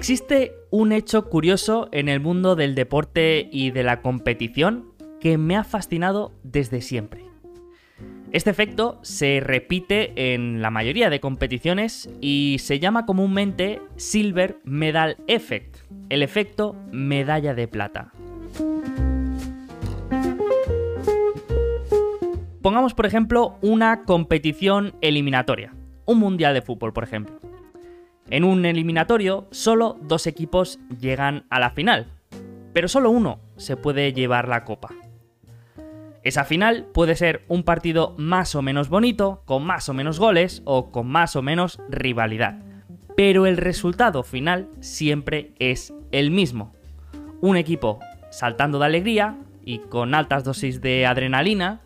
Existe un hecho curioso en el mundo del deporte y de la competición que me ha fascinado desde siempre. Este efecto se repite en la mayoría de competiciones y se llama comúnmente Silver Medal Effect, el efecto medalla de plata. Pongamos, por ejemplo, una competición eliminatoria, un mundial de fútbol, por ejemplo. En un eliminatorio, solo dos equipos llegan a la final, pero solo uno se puede llevar la copa. Esa final puede ser un partido más o menos bonito, con más o menos goles o con más o menos rivalidad. Pero el resultado final siempre es el mismo. Un equipo saltando de alegría y con altas dosis de adrenalina,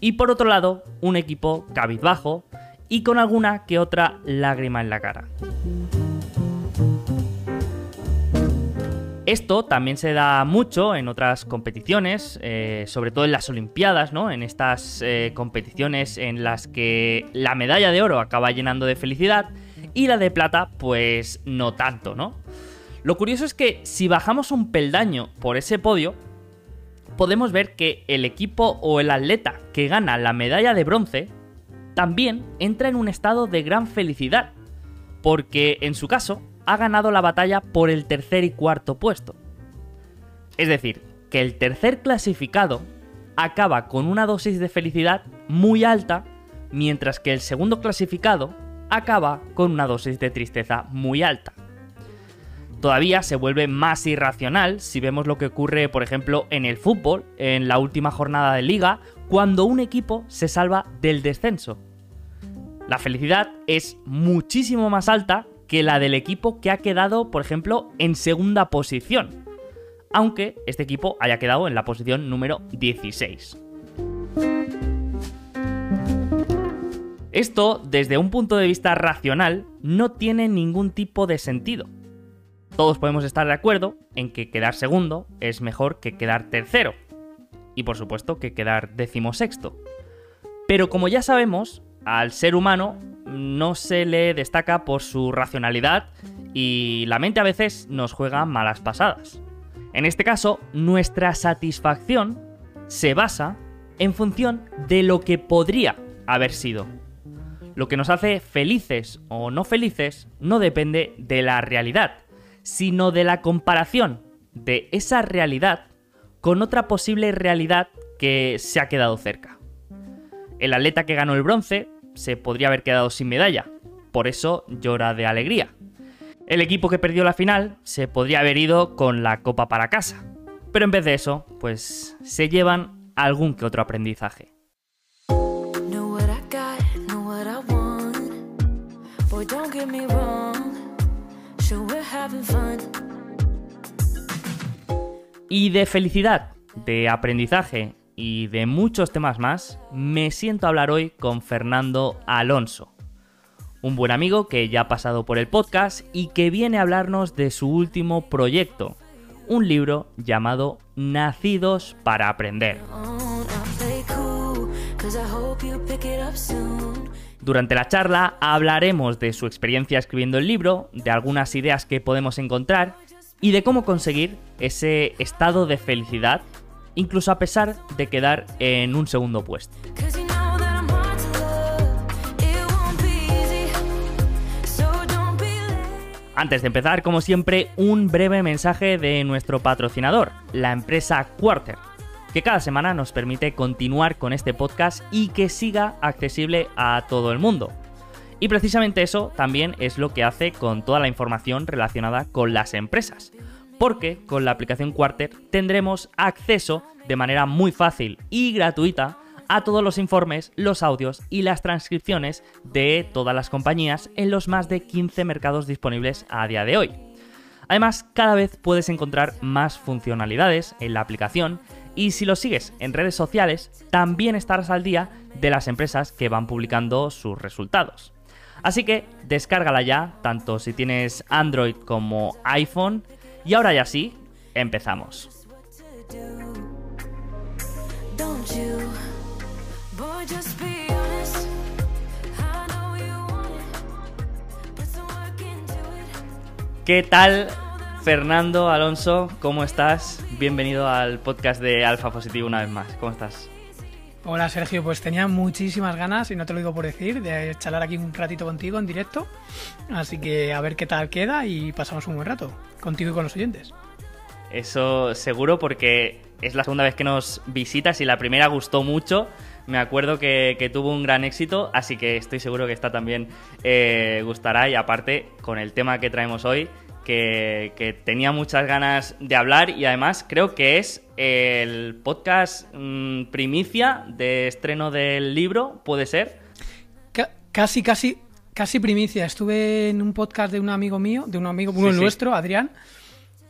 y por otro lado, un equipo cabizbajo y con alguna que otra lágrima en la cara. Esto también se da mucho en otras competiciones, eh, sobre todo en las Olimpiadas, ¿no? En estas eh, competiciones en las que la medalla de oro acaba llenando de felicidad y la de plata, pues no tanto, ¿no? Lo curioso es que si bajamos un peldaño por ese podio, podemos ver que el equipo o el atleta que gana la medalla de bronce también entra en un estado de gran felicidad, porque en su caso ha ganado la batalla por el tercer y cuarto puesto. Es decir, que el tercer clasificado acaba con una dosis de felicidad muy alta, mientras que el segundo clasificado acaba con una dosis de tristeza muy alta. Todavía se vuelve más irracional si vemos lo que ocurre, por ejemplo, en el fútbol, en la última jornada de liga, cuando un equipo se salva del descenso. La felicidad es muchísimo más alta que la del equipo que ha quedado, por ejemplo, en segunda posición. Aunque este equipo haya quedado en la posición número 16. Esto, desde un punto de vista racional, no tiene ningún tipo de sentido. Todos podemos estar de acuerdo en que quedar segundo es mejor que quedar tercero. Y por supuesto que quedar decimosexto. Pero como ya sabemos, al ser humano no se le destaca por su racionalidad y la mente a veces nos juega malas pasadas. En este caso, nuestra satisfacción se basa en función de lo que podría haber sido. Lo que nos hace felices o no felices no depende de la realidad, sino de la comparación de esa realidad con otra posible realidad que se ha quedado cerca. El atleta que ganó el bronce se podría haber quedado sin medalla, por eso llora de alegría. El equipo que perdió la final se podría haber ido con la copa para casa, pero en vez de eso, pues se llevan algún que otro aprendizaje. Y de felicidad, de aprendizaje y de muchos temas más, me siento a hablar hoy con Fernando Alonso, un buen amigo que ya ha pasado por el podcast y que viene a hablarnos de su último proyecto, un libro llamado Nacidos para Aprender. Durante la charla hablaremos de su experiencia escribiendo el libro, de algunas ideas que podemos encontrar y de cómo conseguir ese estado de felicidad incluso a pesar de quedar en un segundo puesto. Antes de empezar, como siempre, un breve mensaje de nuestro patrocinador, la empresa Quarter, que cada semana nos permite continuar con este podcast y que siga accesible a todo el mundo. Y precisamente eso también es lo que hace con toda la información relacionada con las empresas porque con la aplicación Quarter tendremos acceso de manera muy fácil y gratuita a todos los informes, los audios y las transcripciones de todas las compañías en los más de 15 mercados disponibles a día de hoy. Además, cada vez puedes encontrar más funcionalidades en la aplicación y si lo sigues en redes sociales, también estarás al día de las empresas que van publicando sus resultados. Así que descárgala ya, tanto si tienes Android como iPhone, y ahora ya sí, empezamos. ¿Qué tal, Fernando Alonso? ¿Cómo estás? Bienvenido al podcast de Alfa Positivo una vez más. ¿Cómo estás? Hola Sergio, pues tenía muchísimas ganas, y no te lo digo por decir, de charlar aquí un ratito contigo en directo. Así que a ver qué tal queda y pasamos un buen rato contigo y con los oyentes. Eso seguro porque es la segunda vez que nos visitas y la primera gustó mucho. Me acuerdo que, tuvo un gran éxito, así que estoy seguro que esta también eh, gustará. Y aparte, con el tema que traemos hoy, que, tenía muchas ganas de hablar y además creo que es el podcast mm, primicia de estreno del libro, ¿puede ser? casi, casi, casi primicia. Estuve en un podcast de un amigo mío, de un amigo, uno nuestro, Adrián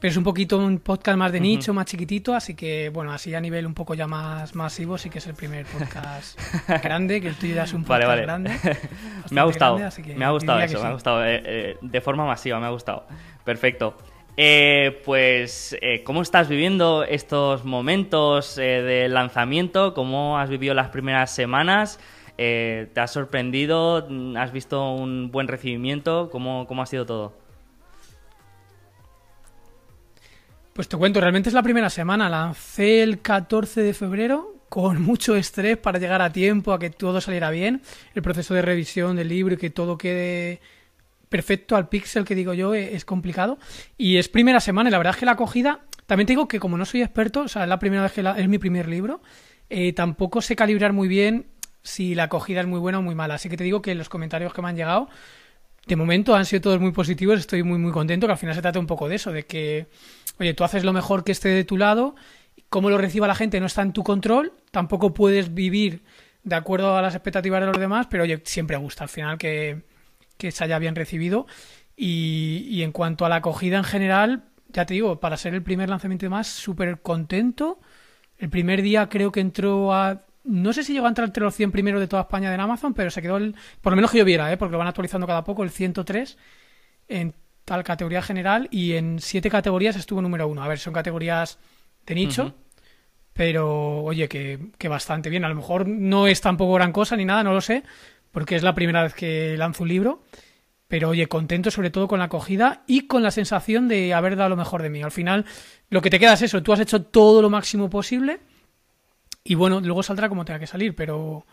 pero es un poquito un podcast más de nicho, más chiquitito, así que, bueno, así a nivel un poco ya más masivo, sí que es el primer podcast grande, que el tuyo ya es un podcast grande. me ha gustado, me ha gustado eso, me ha gustado. Eh, eh, de forma masiva, me ha gustado. Perfecto. Eh, pues, ¿cómo estás viviendo estos momentos de lanzamiento? ¿Cómo has vivido las primeras semanas? ¿Te has sorprendido? ¿Has visto un buen recibimiento? ¿Cómo, cómo ha sido todo? Pues te cuento, realmente es la primera semana. Lancé el 14 de febrero con mucho estrés para llegar a tiempo, a que todo saliera bien. El proceso de revisión del libro y que todo quede perfecto al pixel que digo yo e-, es complicado. Y es primera semana y la verdad es que la acogida, también te digo que como no soy experto, o sea, es la primera vez que es mi primer libro, eh, tampoco sé calibrar muy bien si la acogida es muy buena o muy mala. Así que te digo que los comentarios que me han llegado de momento han sido todos muy positivos, estoy muy muy contento, que al final se trata un poco de eso, de que, oye, tú haces lo mejor que esté de tu lado, cómo lo reciba la gente no está en tu control, tampoco puedes vivir de acuerdo a las expectativas de los demás, pero oye, siempre gusta al final que, que se haya bien recibido. Y, y, en cuanto a la acogida en general, ya te digo, para ser el primer lanzamiento de más, súper contento. El primer día creo que entró a no sé si llegó a entrar entre los 100 primeros de toda España en Amazon, pero se quedó el, por lo menos que yo viera, ¿eh? porque lo van actualizando cada poco, el 103 en tal categoría general y en siete categorías estuvo número uno. A ver, son categorías de nicho, pero oye, que, que, bastante bien. A lo mejor no es tampoco gran cosa ni nada, no lo sé, porque es la primera vez que lanzo un libro. Pero oye, contento sobre todo con la acogida y con la sensación de haber dado lo mejor de mí. Al final, lo que te queda es eso, tú has hecho todo lo máximo posible y bueno, luego saldrá como tenga que salir, pero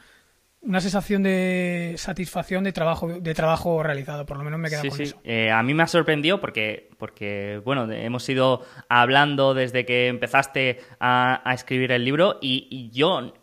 una sensación de satisfacción de trabajo de trabajo realizado, por lo menos me queda con eso. Eh, a mí me ha sorprendido porque, porque, bueno, hemos ido hablando desde que empezaste a, escribir el libro y, yo,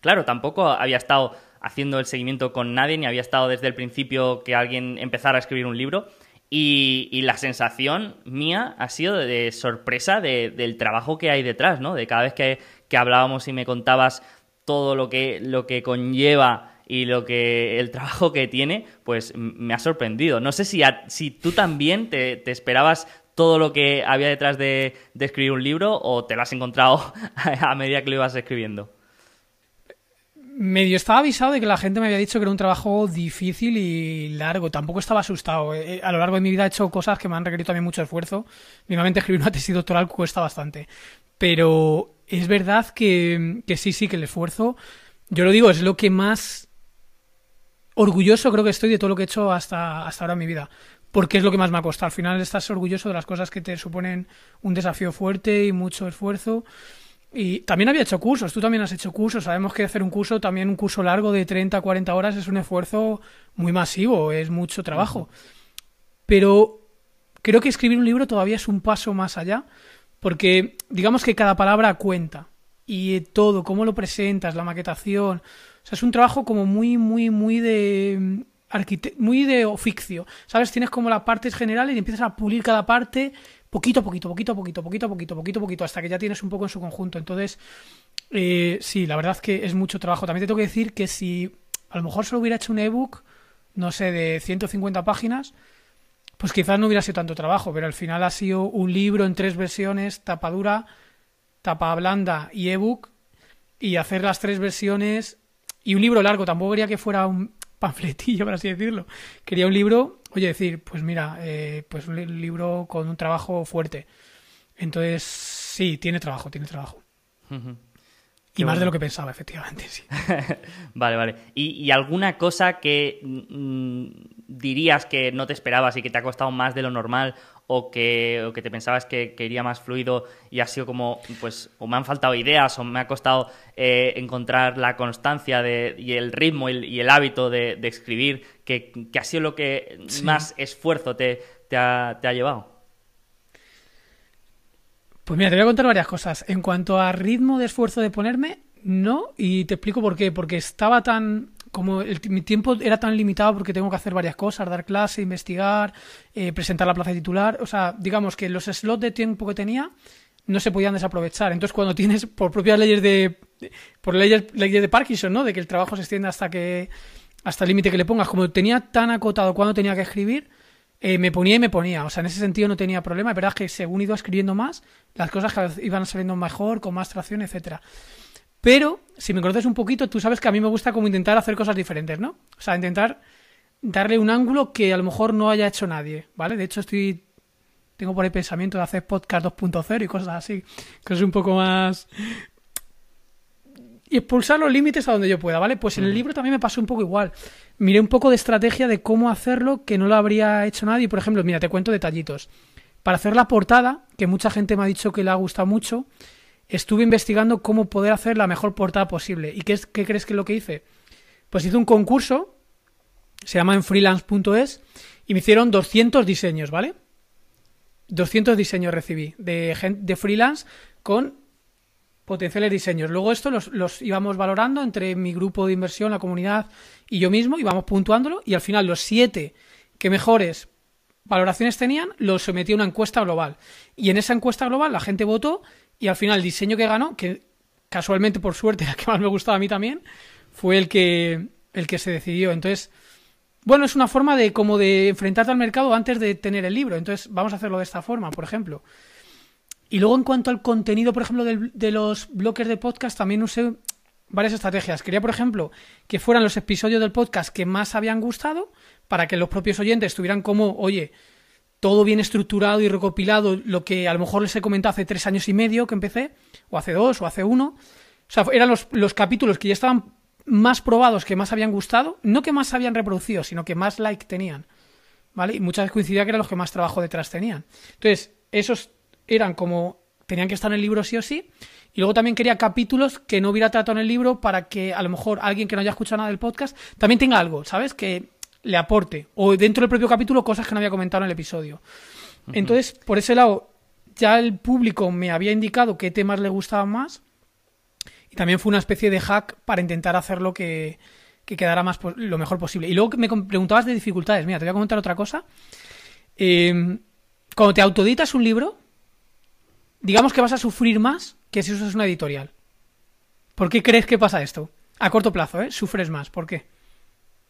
claro, tampoco había estado haciendo el seguimiento con nadie, ni había estado desde el principio que alguien empezara a escribir un libro. Y, la sensación mía ha sido de, sorpresa del trabajo que hay detrás, ¿no? De cada vez que, que hablábamos y me contabas todo lo que, lo que conlleva y lo que el trabajo que tiene, pues me ha sorprendido. No sé si, si tú también te, esperabas todo lo que había detrás de, escribir un libro o te lo has encontrado a medida que lo ibas escribiendo. Medio estaba avisado de que la gente me había dicho que era un trabajo difícil y largo. Tampoco estaba asustado. Eh, eh, a lo largo de mi vida he hecho cosas que me han requerido también mucho esfuerzo. Mínimamente escribir una tesis doctoral cuesta bastante. Pero es verdad que, sí, sí, que el esfuerzo, yo lo digo, es lo que más orgulloso creo que estoy de todo lo que he hecho hasta, hasta ahora en mi vida. Porque es lo que más me ha costado. Al final estás orgulloso de las cosas que te suponen un desafío fuerte y mucho esfuerzo. Y también había hecho cursos, tú también has hecho cursos. Sabemos que hacer un curso, también un curso largo de 30, 40 horas, es un esfuerzo muy masivo, es mucho trabajo. Pero creo que escribir un libro todavía es un paso más allá, porque digamos que cada palabra cuenta y todo, cómo lo presentas, la maquetación. O sea, es un trabajo como muy, muy, muy de muy de oficio. ¿Sabes? Tienes como las partes generales y empiezas a pulir cada parte poquito a poquito, poquito a poquito, poquito a poquito, poquito a poquito, hasta que ya tienes un poco en su conjunto. Entonces, eh, sí, la verdad es que es mucho trabajo. También te tengo que decir que si a lo mejor solo hubiera hecho un ebook, no sé, de 150 páginas, pues quizás no hubiera sido tanto trabajo, pero al final ha sido un libro en tres versiones, tapa dura, tapa blanda y ebook, y hacer las tres versiones y un libro largo, tampoco quería que fuera un panfletillo, por así decirlo. Quería un libro, oye, decir, pues mira, eh, pues un libro con un trabajo fuerte. Entonces, sí, tiene trabajo, tiene trabajo. Y más de lo que pensaba, efectivamente, sí. vale, vale. ¿Y, alguna cosa que mm, dirías que no te esperabas y que te ha costado más de lo normal o que, que te pensabas que, iría más fluido y ha sido como, pues, o me han faltado ideas o me ha costado eh, encontrar la constancia de, y el ritmo y el, hábito de, escribir, que, ha sido lo que más esfuerzo te, te, ha, te ha llevado? Pues mira, te voy a contar varias cosas. En cuanto a ritmo de esfuerzo de ponerme, no, y te explico por qué. Porque estaba tan. Como mi tiempo era tan limitado porque tengo que hacer varias cosas, dar clase, investigar, eh, presentar la plaza titular. O sea, digamos que los slots de tiempo que tenía no se podían desaprovechar. Entonces, cuando tienes, por propias leyes de. por leyes, leyes de Parkinson, ¿no? De que el trabajo se extienda hasta que. hasta el límite que le pongas. Como tenía tan acotado cuando tenía que escribir, eh, me ponía y me ponía. O sea, en ese sentido no tenía problema. Es verdad que según iba escribiendo más, las cosas iban saliendo mejor, con más tracción, etcétera. Pero, si me conoces un poquito, tú sabes que a mí me gusta como intentar hacer cosas diferentes, ¿no? O sea, intentar darle un ángulo que a lo mejor no haya hecho nadie, ¿vale? De hecho, estoy. Tengo por ahí pensamiento de hacer podcast 2.0 y cosas así. Que es un poco más. Y expulsar los límites a donde yo pueda, ¿vale? Pues en el libro también me pasó un poco igual. Miré un poco de estrategia de cómo hacerlo que no lo habría hecho nadie. Por ejemplo, mira, te cuento detallitos. Para hacer la portada, que mucha gente me ha dicho que le ha gustado mucho, estuve investigando cómo poder hacer la mejor portada posible. ¿Y qué, es, qué crees que es lo que hice? Pues hice un concurso, se llama en freelance.es, y me hicieron 200 diseños, ¿vale? 200 diseños recibí de, de freelance con potenciales diseños. Luego esto los, los, íbamos valorando entre mi grupo de inversión, la comunidad y yo mismo, íbamos puntuándolo y al final los siete que mejores valoraciones tenían los sometí a una encuesta global. Y en esa encuesta global la gente votó y al final el diseño que ganó, que casualmente por suerte el que más me gustaba a mí también, fue el que, el que se decidió. Entonces, bueno, es una forma de como de enfrentarte al mercado antes de tener el libro. Entonces, vamos a hacerlo de esta forma, por ejemplo. Y luego en cuanto al contenido, por ejemplo, de los bloques de podcast, también usé varias estrategias. Quería, por ejemplo, que fueran los episodios del podcast que más habían gustado, para que los propios oyentes tuvieran como, oye, todo bien estructurado y recopilado, lo que a lo mejor les he comentado hace tres años y medio que empecé, o hace dos, o hace uno. O sea, eran los, los capítulos que ya estaban más probados, que más habían gustado, no que más habían reproducido, sino que más like tenían. ¿Vale? Y muchas veces coincidía que eran los que más trabajo detrás tenían. Entonces, esos eran como tenían que estar en el libro sí o sí. Y luego también quería capítulos que no hubiera tratado en el libro para que a lo mejor alguien que no haya escuchado nada del podcast también tenga algo, ¿sabes? Que le aporte. O dentro del propio capítulo cosas que no había comentado en el episodio. Entonces, por ese lado, ya el público me había indicado qué temas le gustaban más. Y también fue una especie de hack para intentar hacerlo que, que quedara más lo mejor posible. Y luego me preguntabas de dificultades. Mira, te voy a comentar otra cosa. Eh, cuando te autoditas un libro, digamos que vas a sufrir más que si usas una editorial. ¿Por qué crees que pasa esto? A corto plazo, ¿eh? Sufres más. ¿Por qué?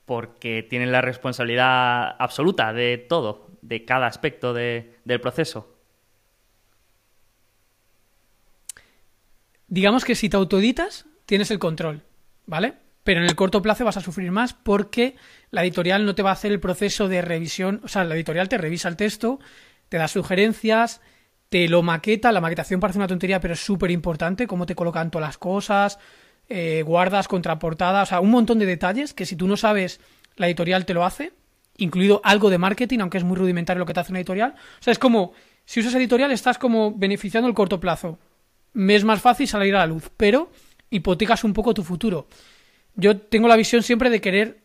Porque tienes la responsabilidad absoluta de todo, de cada aspecto del proceso. Digamos que si te autoditas, tienes el control, ¿vale? Pero en el corto plazo vas a sufrir más porque la editorial no te va a hacer el proceso de revisión. O sea, la editorial te revisa el texto, te da sugerencias, te lo maqueta, la maquetación parece una tontería, pero es súper importante, cómo te colocan todas las cosas, eh, guardas, contraportadas, o sea, un montón de detalles que si tú no sabes, la editorial te lo hace, incluido algo de marketing, aunque es muy rudimentario lo que te hace una editorial. O sea, es como, si usas editorial estás como beneficiando el corto plazo. Me es más fácil salir a la luz, pero hipotecas un poco tu futuro. Yo tengo la visión siempre de querer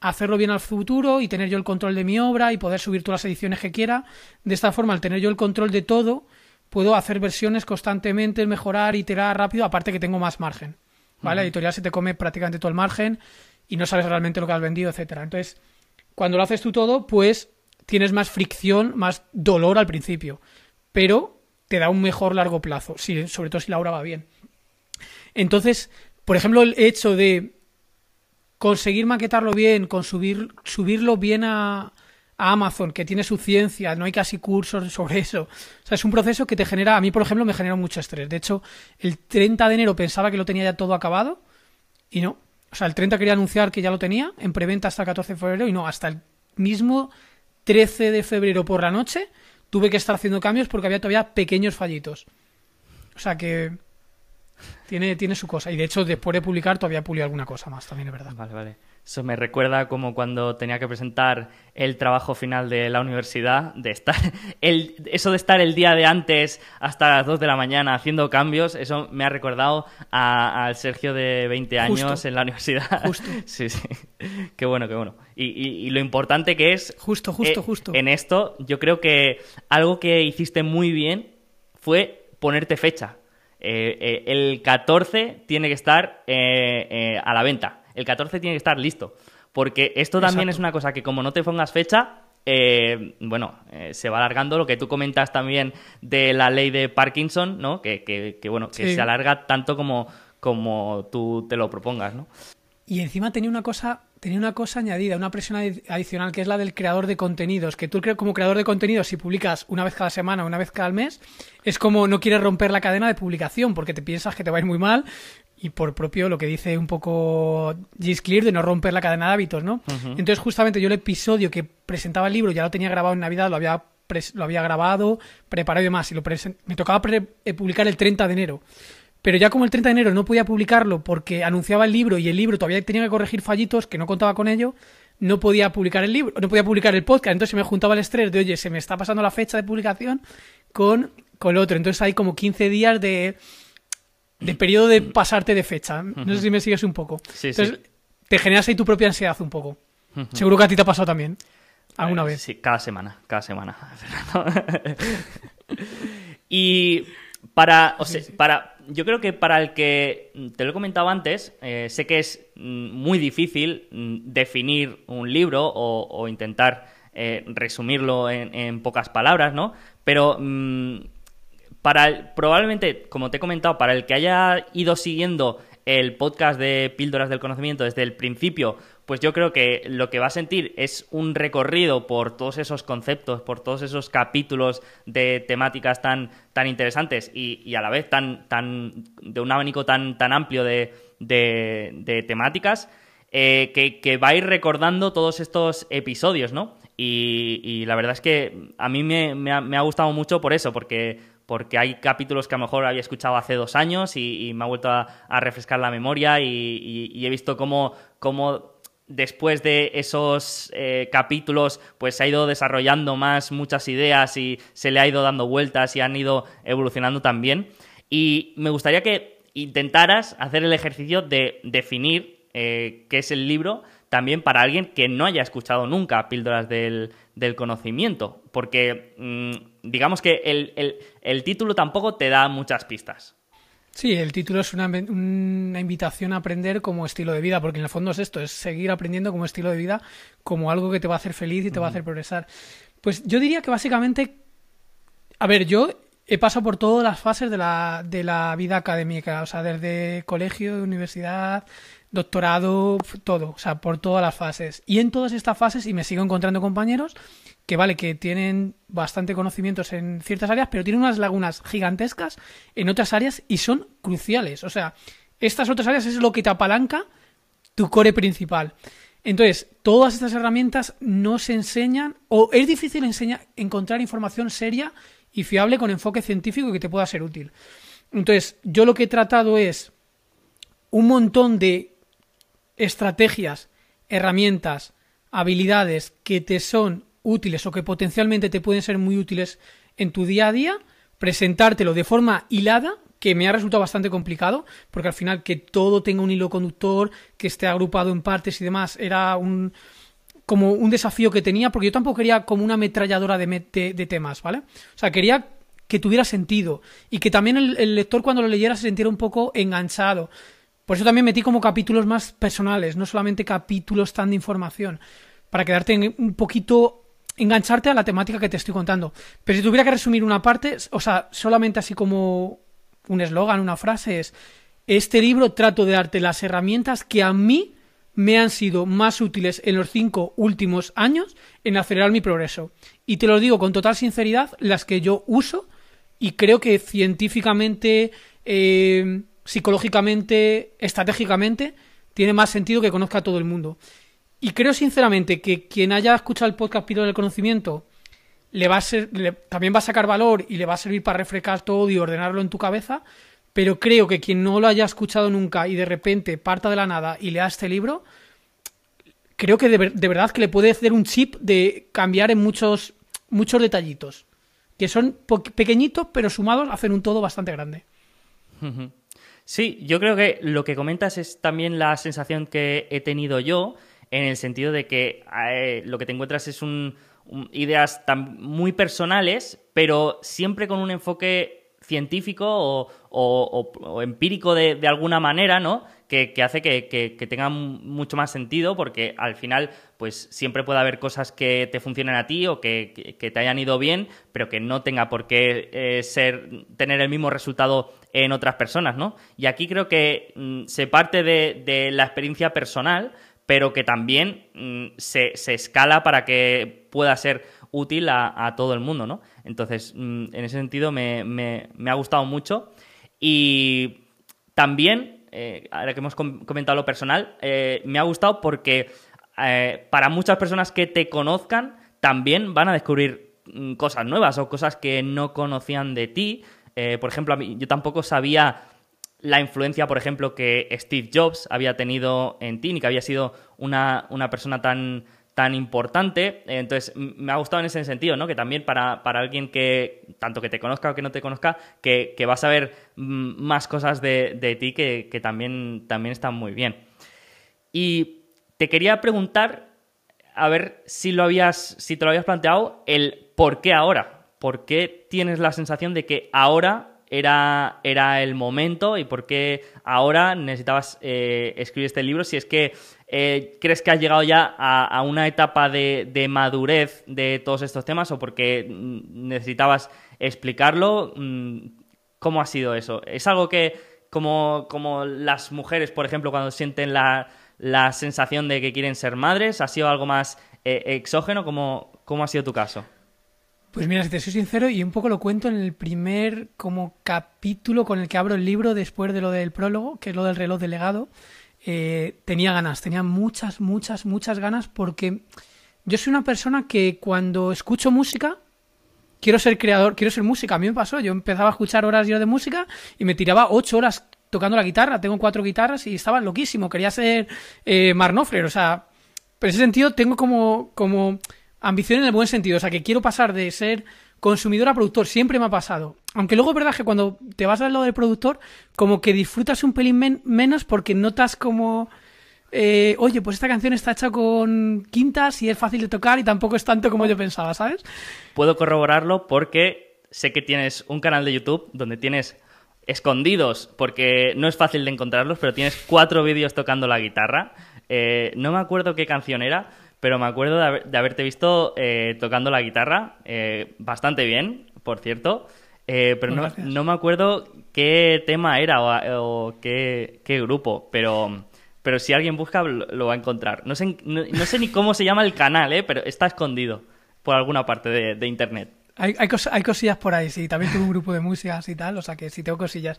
hacerlo bien al futuro y tener yo el control de mi obra y poder subir todas las ediciones que quiera. De esta forma, al tener yo el control de todo, puedo hacer versiones constantemente, mejorar, iterar rápido, aparte que tengo más margen. ¿Vale? La editorial se te come prácticamente todo el margen y no sabes realmente lo que has vendido, etcétera. Entonces, cuando lo haces tú todo, pues tienes más fricción, más dolor al principio, pero te da un mejor largo plazo, si, sobre todo si la obra va bien. Entonces, por ejemplo, el hecho de conseguir maquetarlo bien, con subir, subirlo bien a, Amazon, que tiene su ciencia, no hay casi cursos sobre eso. O sea, es un proceso que te genera, a mí por ejemplo me genera mucho estrés. De hecho, el 30 de enero pensaba que lo tenía ya todo acabado y no. O sea, el 30 quería anunciar que ya lo tenía en preventa hasta el 14 de febrero y no, hasta el mismo 13 de febrero por la noche tuve que estar haciendo cambios porque había todavía pequeños fallitos. O sea que tiene, tiene su cosa. Y de hecho, después de publicar, todavía publicado alguna cosa más, también es verdad. Vale, vale. Eso me recuerda como cuando tenía que presentar el trabajo final de la universidad, de estar el, eso de estar el día de antes hasta las 2 de la mañana haciendo cambios, eso me ha recordado al Sergio de 20 años en la universidad. Justo. Sí, sí. Qué bueno, qué bueno. Y, lo importante que es... Justo, justo, eh, justo. En esto, yo creo que algo que hiciste muy bien fue ponerte fecha. Eh, eh, el 14 tiene que estar a la venta el 14 tiene que estar listo. Porque esto también es una cosa que como no te pongas fecha, eh, bueno, eh, se va alargando lo que tú comentas también de la ley de Parkinson, ¿no? Que, que, bueno, que se alarga tanto como, como tú te lo propongas, ¿no? Y encima tenía una cosa, tenía una cosa añadida, una presión adicional, que es la del creador de contenidos. Que tú como creador de contenidos, si publicas una vez cada semana, una vez cada mes, es como no quieres romper la cadena de publicación, porque te piensas que te va a ir muy mal, y por propio lo que dice un poco Gis Clear de no romper la cadena de hábitos, ¿no? Entonces, justamente yo el episodio que presentaba el libro ya lo tenía grabado en Navidad, lo había, lo había grabado, preparado y demás, y lo me tocaba eh, publicar el 30 de enero. Pero ya como el 30 de enero no podía publicarlo porque anunciaba el libro y el libro todavía tenía que corregir fallitos que no contaba con ello, no podía publicar el libro, no podía publicar el podcast. Entonces se me juntaba el estrés de, oye, se me está pasando la fecha de publicación con, con el otro. Entonces hay como 15 días de de periodo de pasarte de fecha. No sé si me sigues un poco. Entonces, te generas ahí tu propia ansiedad un poco. Seguro que a ti te ha pasado también. ¿Alguna eh, vez? Sí, cada semana, cada semana. y para, o sea, para, yo creo que para el que te lo he comentado antes, eh, sé que es mm, muy difícil mm, definir un libro o, intentar eh, resumirlo en, pocas palabras, ¿no? Pero mm, para probablemente, como te he comentado, para el que haya ido siguiendo el podcast de Píldoras del Conocimiento desde el principio, pues yo creo que lo que va a sentir es un recorrido por todos esos conceptos, por todos esos capítulos de temáticas tan, tan interesantes y, a la vez tan, tan, de un abanico tan, tan amplio de, de, temáticas, eh, que, va a ir recordando todos estos episodios, ¿no? Y, la verdad es que a mí me ha gustado mucho por eso, porque porque hay capítulos que a lo mejor había escuchado hace dos años y, me ha vuelto a, refrescar la memoria y, he visto cómo, después de esos eh, capítulos pues se ha ido desarrollando más muchas ideas y se le ha ido dando vueltas y han ido evolucionando también. Y me gustaría que intentaras hacer el ejercicio de definir eh, qué es el libro también para alguien que no haya escuchado nunca píldoras del, conocimiento, porque mm, digamos que el, título tampoco te da muchas pistas. Sí, el título es una, invitación a aprender como estilo de vida, porque en el fondo es esto, es seguir aprendiendo como estilo de vida, como algo que te va a hacer feliz y te va a hacer progresar. Pues yo diría que básicamente, a ver, yo he pasado por todas las fases de la, de la vida académica, o sea, desde colegio, universidad, doctorado, todo, o sea, por todas las fases. Y en todas estas fases, y me sigo encontrando compañeros que, vale, que tienen bastante conocimientos en ciertas áreas, pero tienen unas lagunas gigantescas en otras áreas y son cruciales. O sea, estas otras áreas es lo que te apalanca tu core principal. Entonces, todas estas herramientas no se enseñan, o es difícil enseñar, encontrar información seria y fiable con enfoque científico que te pueda ser útil. Entonces, yo lo que he tratado es un montón de estrategias, herramientas, habilidades que te son útiles o que potencialmente te pueden ser muy útiles en tu día a día, presentártelo de forma hilada, que me ha resultado bastante complicado, porque al final que todo tenga un hilo conductor, que esté agrupado en partes y demás, era un como un desafío que tenía, porque yo tampoco quería como una ametralladora de, de, temas, ¿vale? O sea, quería que tuviera sentido y que también el, lector cuando lo leyera se sintiera un poco enganchado. Por eso también metí como capítulos más personales, no solamente capítulos tan de información, para quedarte un poquito engancharte a la temática que te estoy contando. Pero si tuviera que resumir una parte, o sea, solamente así como un eslogan, una frase es, este libro trato de darte las herramientas que a mí me han sido más útiles en los cinco últimos años en acelerar mi progreso. Y te lo digo con total sinceridad, las que yo uso y creo que científicamente... Eh, psicológicamente, estratégicamente, tiene más sentido que conozca a todo el mundo. Y creo sinceramente que quien haya escuchado el podcast Piro del Conocimiento le va a ser, también va a sacar valor y le va a servir para refrescar todo y ordenarlo en tu cabeza, pero creo que quien no lo haya escuchado nunca y de repente parta de la nada y lea este libro, creo que de, verdad que le puede hacer un chip de cambiar en muchos, muchos detallitos. Que son pequeñitos, pero sumados hacen un todo bastante grande. Sí, yo creo que lo que comentas es también la sensación que he tenido yo, en el sentido de que eh, lo que te encuentras es un, ideas tan, muy personales, pero siempre con un enfoque científico o, empírico de, alguna manera, ¿no? Que, hace que, que, tenga mucho más sentido porque al final pues siempre puede haber cosas que te funcionen a ti o que, te hayan ido bien, pero que no tenga por qué eh, ser, tener el mismo resultado en otras personas, ¿no? Y aquí creo que mm, se parte de, la experiencia personal, pero que también mm, se, escala para que pueda ser útil a, todo el mundo, ¿no? Entonces, mm, en ese sentido me, ha gustado mucho. Y también, eh, ahora que hemos comentado lo personal, eh, me ha gustado porque eh, para muchas personas que te conozcan, también van a descubrir cosas nuevas o cosas que no conocían de ti. por ejemplo, yo tampoco sabía la influencia, por ejemplo, que Steve Jobs había tenido en ti, ni que había sido una, una persona tan, tan importante. Entonces, me ha gustado en ese sentido, ¿no? Que también para, alguien que, tanto que te conozca o que no te conozca, que, vas a ver mm, más cosas de, ti que, también, también están muy bien. Y te quería preguntar, a ver si lo habías, si te lo habías planteado, el por qué ahora. ¿Por qué tienes la sensación de que ahora era, era el momento y por qué ahora necesitabas eh, escribir este libro, si es que eh, crees que has llegado ya a, una etapa de, madurez de todos estos temas o porque mm, necesitabas explicarlo. Mm, ¿Cómo ha sido eso? ¿Es algo que, como, como las mujeres, por ejemplo, cuando sienten la, la, sensación de que quieren ser madres, ha sido algo más eh, exógeno? ¿Cómo, ¿Cómo ha sido tu caso? Pues mira, si te soy sincero, y un poco lo cuento en el primer como capítulo con el que abro el libro después de lo del prólogo, que es lo del reloj delegado, eh, tenía ganas, tenía muchas, muchas, muchas ganas porque yo soy una persona que cuando escucho música, quiero ser creador, quiero ser música. A mí me pasó, yo empezaba a escuchar horas yo de música y me tiraba ocho horas tocando la guitarra. Tengo cuatro guitarras y estaba loquísimo, quería ser eh, Marnofler, o sea, en ese sentido tengo como, como ambición en el buen sentido, o sea, que quiero pasar de ser consumidor a productor, siempre me ha pasado. Aunque luego es verdad que cuando te vas al lado del productor, como que disfrutas un pelín menos porque notas como... Eh, oye, pues esta canción está hecha con quintas y es fácil de tocar y tampoco es tanto como yo pensaba, ¿sabes? Puedo corroborarlo porque sé que tienes un canal de YouTube donde tienes escondidos, porque no es fácil de encontrarlos, pero tienes cuatro vídeos tocando la guitarra. Eh, no me acuerdo qué canción era, pero me acuerdo de, haberte visto eh, tocando la guitarra, bastante bien, por cierto, eh, pero no, no, me acuerdo qué tema era o, qué, grupo, pero, pero si alguien busca lo, va a encontrar. No sé, no, sé ni cómo se llama el canal, pero está escondido por alguna parte de, internet. Hay, hay, hay, cosillas por ahí, sí. También tengo un grupo de músicas y tal, o sea que sí tengo cosillas.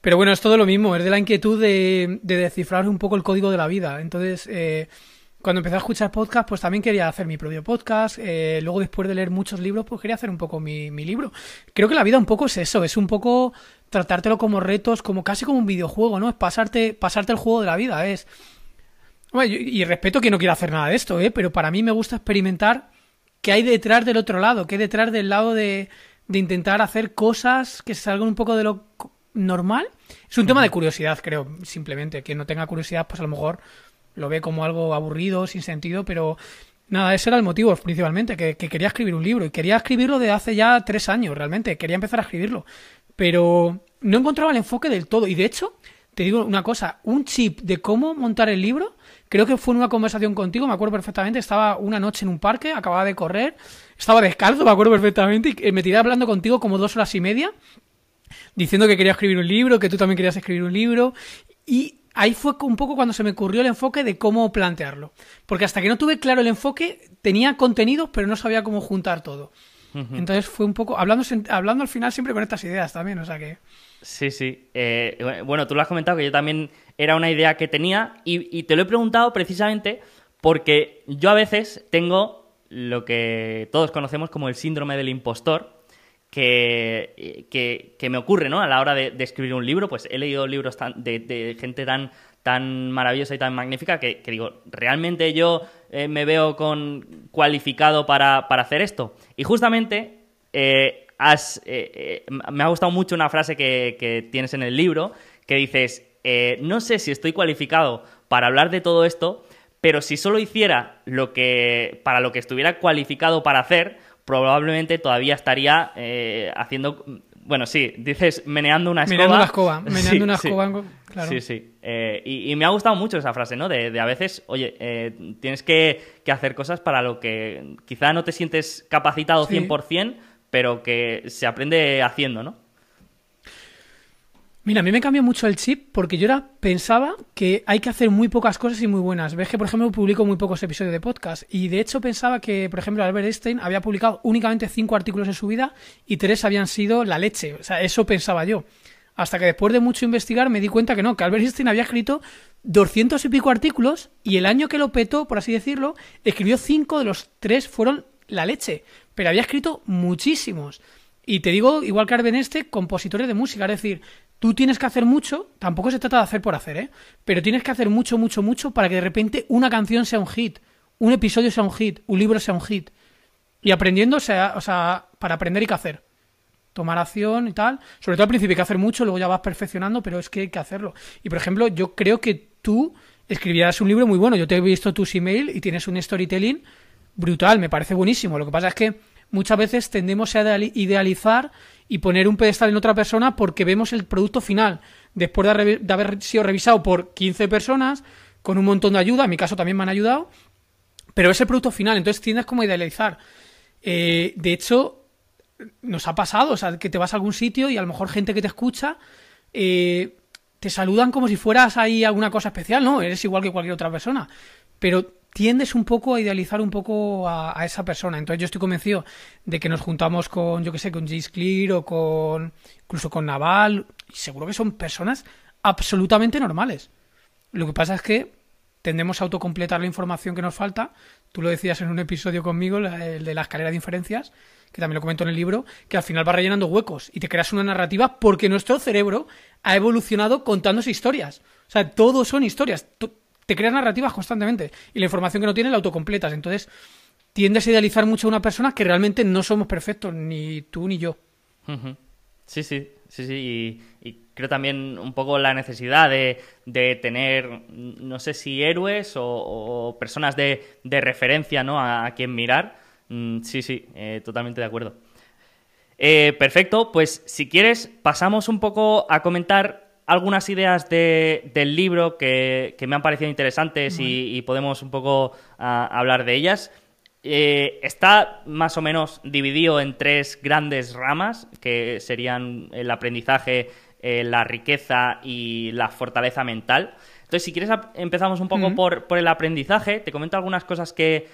Pero bueno, es todo lo mismo, es de la inquietud de, de descifrar un poco el código de la vida. Entonces, eh, cuando empecé a escuchar podcast, pues también quería hacer mi propio podcast. Eh, luego, después de leer muchos libros, pues quería hacer un poco mi, libro. Creo que la vida un poco es eso, es un poco tratártelo como retos, como casi como un videojuego, ¿no? Es pasarte, pasarte el juego de la vida, es... y, respeto que no quiera hacer nada de esto, ¿eh? Pero para mí me gusta experimentar qué hay detrás del otro lado, qué hay detrás del lado de, de intentar hacer cosas que salgan un poco de lo normal. Es un tema de curiosidad, creo, simplemente. Quien no tenga curiosidad, pues a lo mejor lo ve como algo aburrido, sin sentido, pero nada, ese era el motivo principalmente, que, quería escribir un libro y quería escribirlo de hace ya tres años, realmente, quería empezar a escribirlo, pero no encontraba el enfoque del todo y de hecho, te digo una cosa, un chip de cómo montar el libro, creo que fue en una conversación contigo, me acuerdo perfectamente, estaba una noche en un parque, acababa de correr, estaba descalzo, me acuerdo perfectamente, y me tiré hablando contigo como dos horas y media, diciendo que quería escribir un libro, que tú también querías escribir un libro, y ahí fue un poco cuando se me ocurrió el enfoque de cómo plantearlo. Porque hasta que no tuve claro el enfoque, tenía contenidos, pero no sabía cómo juntar todo. Entonces fue un poco, hablando, hablando al final siempre con estas ideas también, o sea que... Sí, sí. Eh, bueno, tú lo has comentado que yo también era una idea que tenía y, y te lo he preguntado precisamente porque yo a veces tengo lo que todos conocemos como el síndrome del impostor, que, que, me ocurre ¿no? a la hora de, escribir un libro. Pues he leído libros de, gente tan, tan maravillosa y tan magnífica que, digo, ¿realmente yo eh, me veo con cualificado para, hacer esto? Y justamente eh, has, eh, me ha gustado mucho una frase que, que tienes en el libro que dices, no sé si estoy cualificado para hablar de todo esto, pero si solo hiciera lo que para lo que estuviera cualificado para hacer, probablemente todavía estaría haciendo bueno, sí, dices meneando una escoba. Meneando una escoba, meneando una escoba, claro. Sí, sí. Eh, y, me ha gustado mucho esa frase, ¿no? De, a veces, oye, eh, tienes que, hacer cosas para lo que quizá no te sientes capacitado 100%, pero que se aprende haciendo, ¿no? Mira, a mí me cambió mucho el chip porque yo era, pensaba que hay que hacer muy pocas cosas y muy buenas. Ves que, por ejemplo, publico muy pocos episodios de podcast y de hecho pensaba que, por ejemplo, Albert Einstein había publicado únicamente cinco artículos en su vida y tres habían sido la leche. O sea, eso pensaba yo. Hasta que después de mucho investigar me di cuenta que no, que Albert Einstein había escrito doscientos y pico artículos y el año que lo petó, por así decirlo, escribió cinco de los tres fueron la leche. Pero había escrito muchísimos. Y te digo, igual que Albert Einstein, compositores de música, es decir, Tú tienes que hacer mucho, tampoco se trata de hacer por hacer, ¿eh? Pero tienes que hacer mucho, mucho, mucho para que de repente una canción sea un hit, un episodio sea un hit, un libro sea un hit. Y aprendiendo, sea, o sea, para aprender hay que hacer. Tomar acción y tal. Sobre todo al principio hay que hacer mucho, luego ya vas perfeccionando, pero es que hay que hacerlo. Y por ejemplo, yo creo que tú escribirás un libro muy bueno. Yo te he visto tus email y tienes un storytelling brutal, me parece buenísimo. Lo que pasa es que muchas veces tendemos a idealizar y poner un pedestal en otra persona porque vemos el producto final. Después de, haber sido revisado por 15 personas, con un montón de ayuda, en mi caso también me han ayudado, pero es el producto final, entonces tiendes como idealizar. Eh, de hecho, nos ha pasado, o sea, que te vas a algún sitio y a lo mejor gente que te escucha eh, te saludan como si fueras ahí alguna cosa especial, ¿no? Eres igual que cualquier otra persona. Pero tiendes un poco a idealizar un poco a, esa persona. Entonces yo estoy convencido de que nos juntamos con, yo que sé, con Jace Clear o con, incluso con Naval, y seguro que son personas absolutamente normales. Lo que pasa es que tendemos a autocompletar la información que nos falta. Tú lo decías en un episodio conmigo, el de la escalera de inferencias, que también lo comento en el libro, que al final va rellenando huecos y te creas una narrativa porque nuestro cerebro ha evolucionado contándose historias. O sea, todo son historias te creas narrativas constantemente y la información que no tienes la autocompletas. Entonces, tiendes a idealizar mucho a una persona que realmente no somos perfectos, ni tú ni yo. Sí, sí, sí, sí. Y, creo también un poco la necesidad de, tener, no sé si héroes o, personas de, referencia, ¿no? A, quien mirar. Mm, sí, sí, eh, totalmente de acuerdo. Eh, perfecto, pues si quieres pasamos un poco a comentar algunas ideas del libro que, me han parecido interesantes y, podemos un poco ah, hablar de ellas. Eh, está más o menos dividido en tres grandes ramas, que serían el aprendizaje, eh, la riqueza y la fortaleza mental. Entonces, si quieres, empezamos un poco por, el aprendizaje. Te comento algunas cosas que,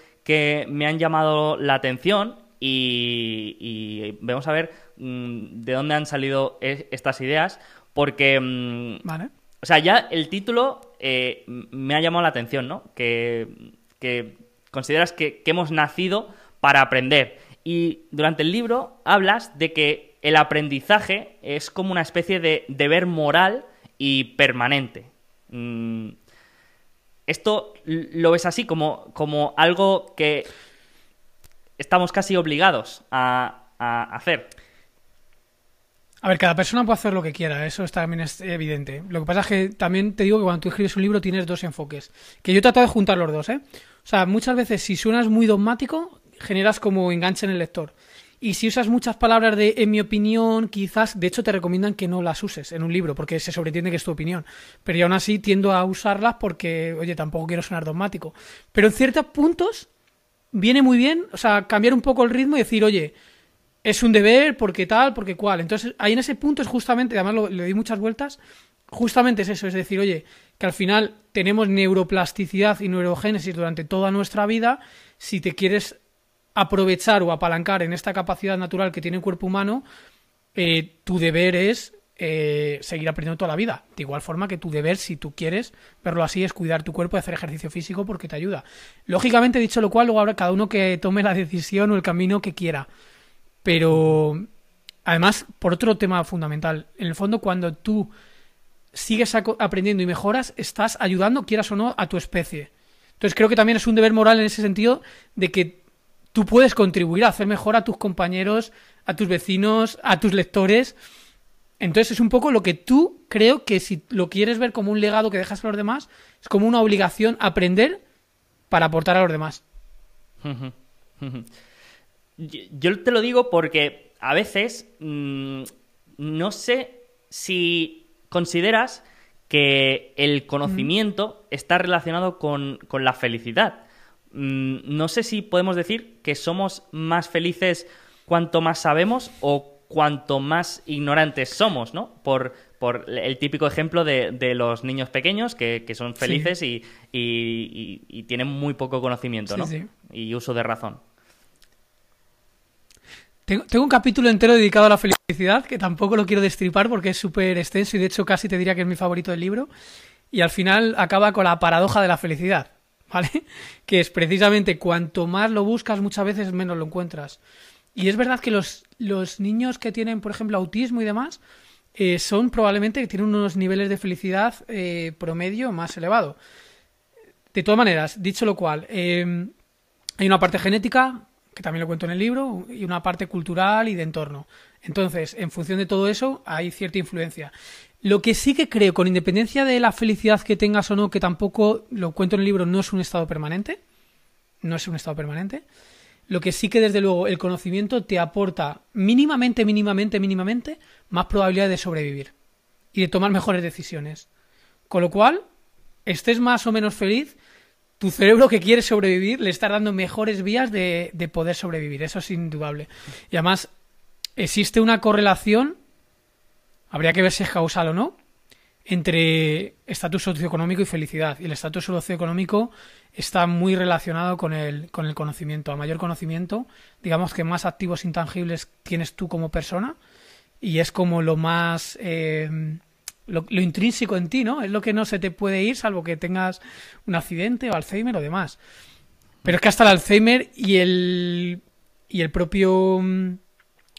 me han llamado la atención y, y vamos a ver mm, de dónde han salido e, estas ideas. Porque. Mm, vale. O sea, ya el título eh, me ha llamado la atención, ¿no? Que, consideras que, hemos nacido para aprender. Y durante el libro hablas de que el aprendizaje es como una especie de deber moral y permanente. Mm, ¿Esto lo ves así como, como algo que estamos casi obligados a hacer? A ver, cada persona puede hacer lo que quiera, eso también es evidente. Lo que pasa es que también te digo que cuando tú escribes un libro tienes dos enfoques. Que yo trato de juntar los dos, ¿eh? O sea, muchas veces si suenas muy dogmático, generas como enganche en el lector. Y si usas muchas palabras de, en mi opinión, quizás, de hecho te recomiendan que no las uses en un libro, porque se sobreentiende que es tu opinión. Pero yo aún así tiendo a usarlas porque, oye, tampoco quiero sonar dogmático. Pero en ciertos puntos viene muy bien, o sea, cambiar un poco el ritmo y decir, oye, es un deber, porque tal, porque cual. Entonces, ahí en ese punto es justamente, además le di muchas vueltas, justamente es eso, es decir, oye, que al final tenemos neuroplasticidad y neurogénesis durante toda nuestra vida, si te quieres aprovechar o apalancar en esta capacidad natural que tiene el cuerpo humano, eh, tu deber es eh, seguir aprendiendo toda la vida. De igual forma que tu deber, si tú quieres verlo así, es cuidar tu cuerpo y hacer ejercicio físico porque te ayuda. Lógicamente, dicho lo cual, luego habrá cada uno que tome la decisión o el camino que quiera. Pero, además, por otro tema fundamental, en el fondo, cuando tú sigues aprendiendo y mejoras, estás ayudando, quieras o no, a tu especie. Entonces creo que también es un deber moral en ese sentido de que tú puedes contribuir a hacer mejor a tus compañeros, a tus vecinos, a tus lectores. Entonces es un poco lo que tú creo que si lo quieres ver como un legado que dejas a los demás, es como una obligación aprender para aportar a los demás. Yo te lo digo porque a veces mm, no sé si consideras que el conocimiento está relacionado con, la felicidad. Mm, no sé si podemos decir que somos más felices cuanto más sabemos o cuanto más ignorantes somos, ¿no? Por, por el típico ejemplo de, los niños pequeños que, son felices y, y, tienen muy poco conocimiento, ¿no? Y uso de razón. Tengo, un capítulo entero dedicado a la felicidad, que tampoco lo quiero destripar porque es súper extenso y de hecho casi te diría que es mi favorito del libro. Y al final acaba con la paradoja de la felicidad, ¿vale? Que es precisamente cuanto más lo buscas, muchas veces menos lo encuentras. Y es verdad que los, los niños que tienen, por ejemplo, autismo y demás, eh, son probablemente que tienen unos niveles de felicidad eh, promedio más elevado. De todas maneras, dicho lo cual, eh, hay una parte genética, que también lo cuento en el libro, y una parte cultural y de entorno. Entonces, en función de todo eso, hay cierta influencia. Lo que sí que creo, con independencia de la felicidad que tengas o no, que tampoco lo cuento en el libro, no es un estado permanente, no es un estado permanente. Lo que sí que desde luego el conocimiento te aporta mínimamente, mínimamente, mínimamente más probabilidad de sobrevivir y de tomar mejores decisiones. Con lo cual, estés más o menos feliz, tu cerebro que quiere sobrevivir le está dando mejores vías de, poder sobrevivir. Eso es indudable. Y además, existe una correlación, habría que ver si es causal o no, entre estatus socioeconómico y felicidad. Y el estatus socioeconómico está muy relacionado con el, con el conocimiento. A mayor conocimiento, digamos que más activos intangibles tienes tú como persona y es como lo más... Eh, lo, intrínseco en ti, ¿no? Es lo que no se te puede ir salvo que tengas un accidente o Alzheimer o demás. Pero es que hasta el Alzheimer y el, y el propio mm,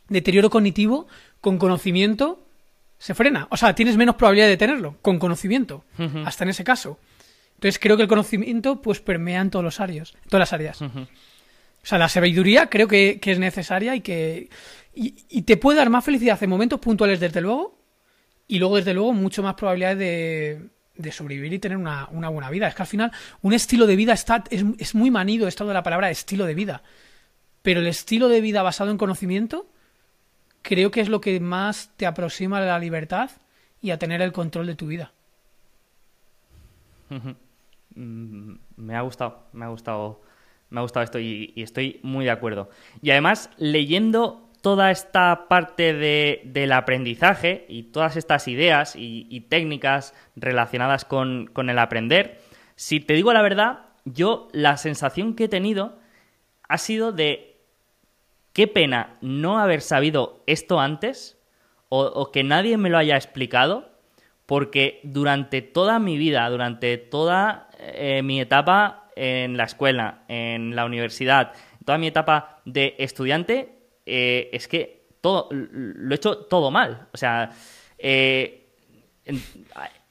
deterioro cognitivo con conocimiento se frena. O sea, tienes menos probabilidad de tenerlo con conocimiento, hasta en ese caso. Entonces creo que el conocimiento pues permea en todos los áreas, todas las áreas. O sea, la sabiduría creo que, es necesaria y que y, y, te puede dar más felicidad en momentos puntuales, desde luego, y luego, desde luego, mucho más probabilidades de, sobrevivir y tener una, buena vida. Es que al final, un estilo de vida está, es, muy manido esto de la palabra estilo de vida. Pero el estilo de vida basado en conocimiento, creo que es lo que más te aproxima a la libertad y a tener el control de tu vida. Mm, me ha gustado, me ha gustado, me ha gustado esto y estoy muy de acuerdo. Y además, leyendo toda esta parte del aprendizaje y todas estas ideas y, técnicas relacionadas con, el aprender, si te digo la verdad, yo la sensación que he tenido ha sido de qué pena no haber sabido esto antes o, que nadie me lo haya explicado, porque durante toda mi vida, durante toda eh, mi etapa en la escuela, en la universidad, toda mi etapa de estudiante, eh, es que todo lo he hecho todo mal. O sea, eh,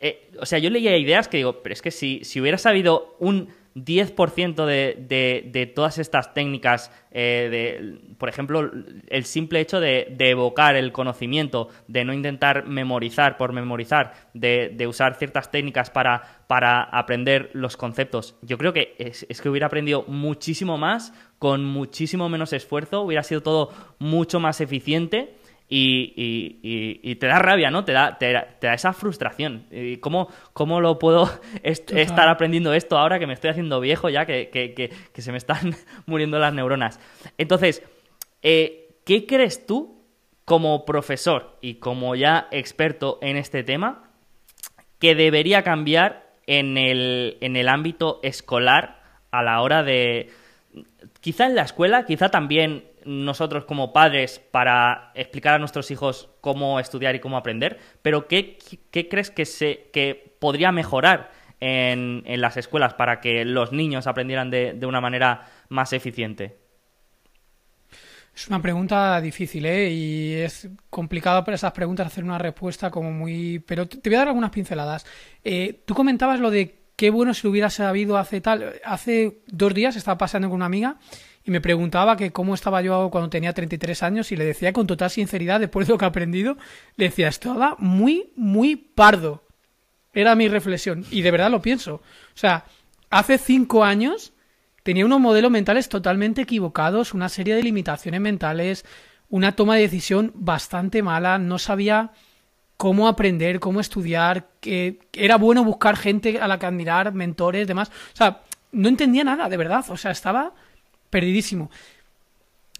eh, o sea, yo leía ideas que digo, pero es que si, si hubiera sabido un 10% de, de, todas estas técnicas, de, por ejemplo, el simple hecho de, evocar el conocimiento, de no intentar memorizar por memorizar, de, usar ciertas técnicas para, para, aprender los conceptos, yo creo que es, que hubiera aprendido muchísimo más, con muchísimo menos esfuerzo, hubiera sido todo mucho más eficiente. Y, te da rabia, ¿no? Te da, te, da esa frustración. ¿Cómo, ¿Cómo lo puedo estar aprendiendo esto ahora que me estoy haciendo viejo ya, que, se me están muriendo las neuronas? Entonces, eh, ¿qué crees tú como profesor y como ya experto en este tema que debería cambiar en el, en el ámbito escolar a la hora de... Quizá en la escuela, quizá también nosotros como padres para explicar a nuestros hijos cómo estudiar y cómo aprender, pero ¿qué, crees que, se, que podría mejorar en, las escuelas para que los niños aprendieran de, una manera más eficiente? Es una pregunta difícil, ¿eh? Y es complicado para esas preguntas hacer una respuesta como muy... Pero te voy a dar algunas pinceladas. Eh, tú comentabas lo de qué bueno si lo hubiera sabido hace tal... Hace dos días estaba pasando con una amiga y me preguntaba que cómo estaba yo cuando tenía 33 años y le decía con total sinceridad, después de lo que he aprendido, le decía, estaba muy, muy pardo. Era mi reflexión. Y de verdad lo pienso. O sea, hace cinco años tenía unos modelos mentales totalmente equivocados, una serie de limitaciones mentales, una toma de decisión bastante mala, no sabía cómo aprender, cómo estudiar, que era bueno buscar gente a la que admirar, mentores, demás. O sea, no entendía nada, de verdad. O sea, estaba perdidísimo.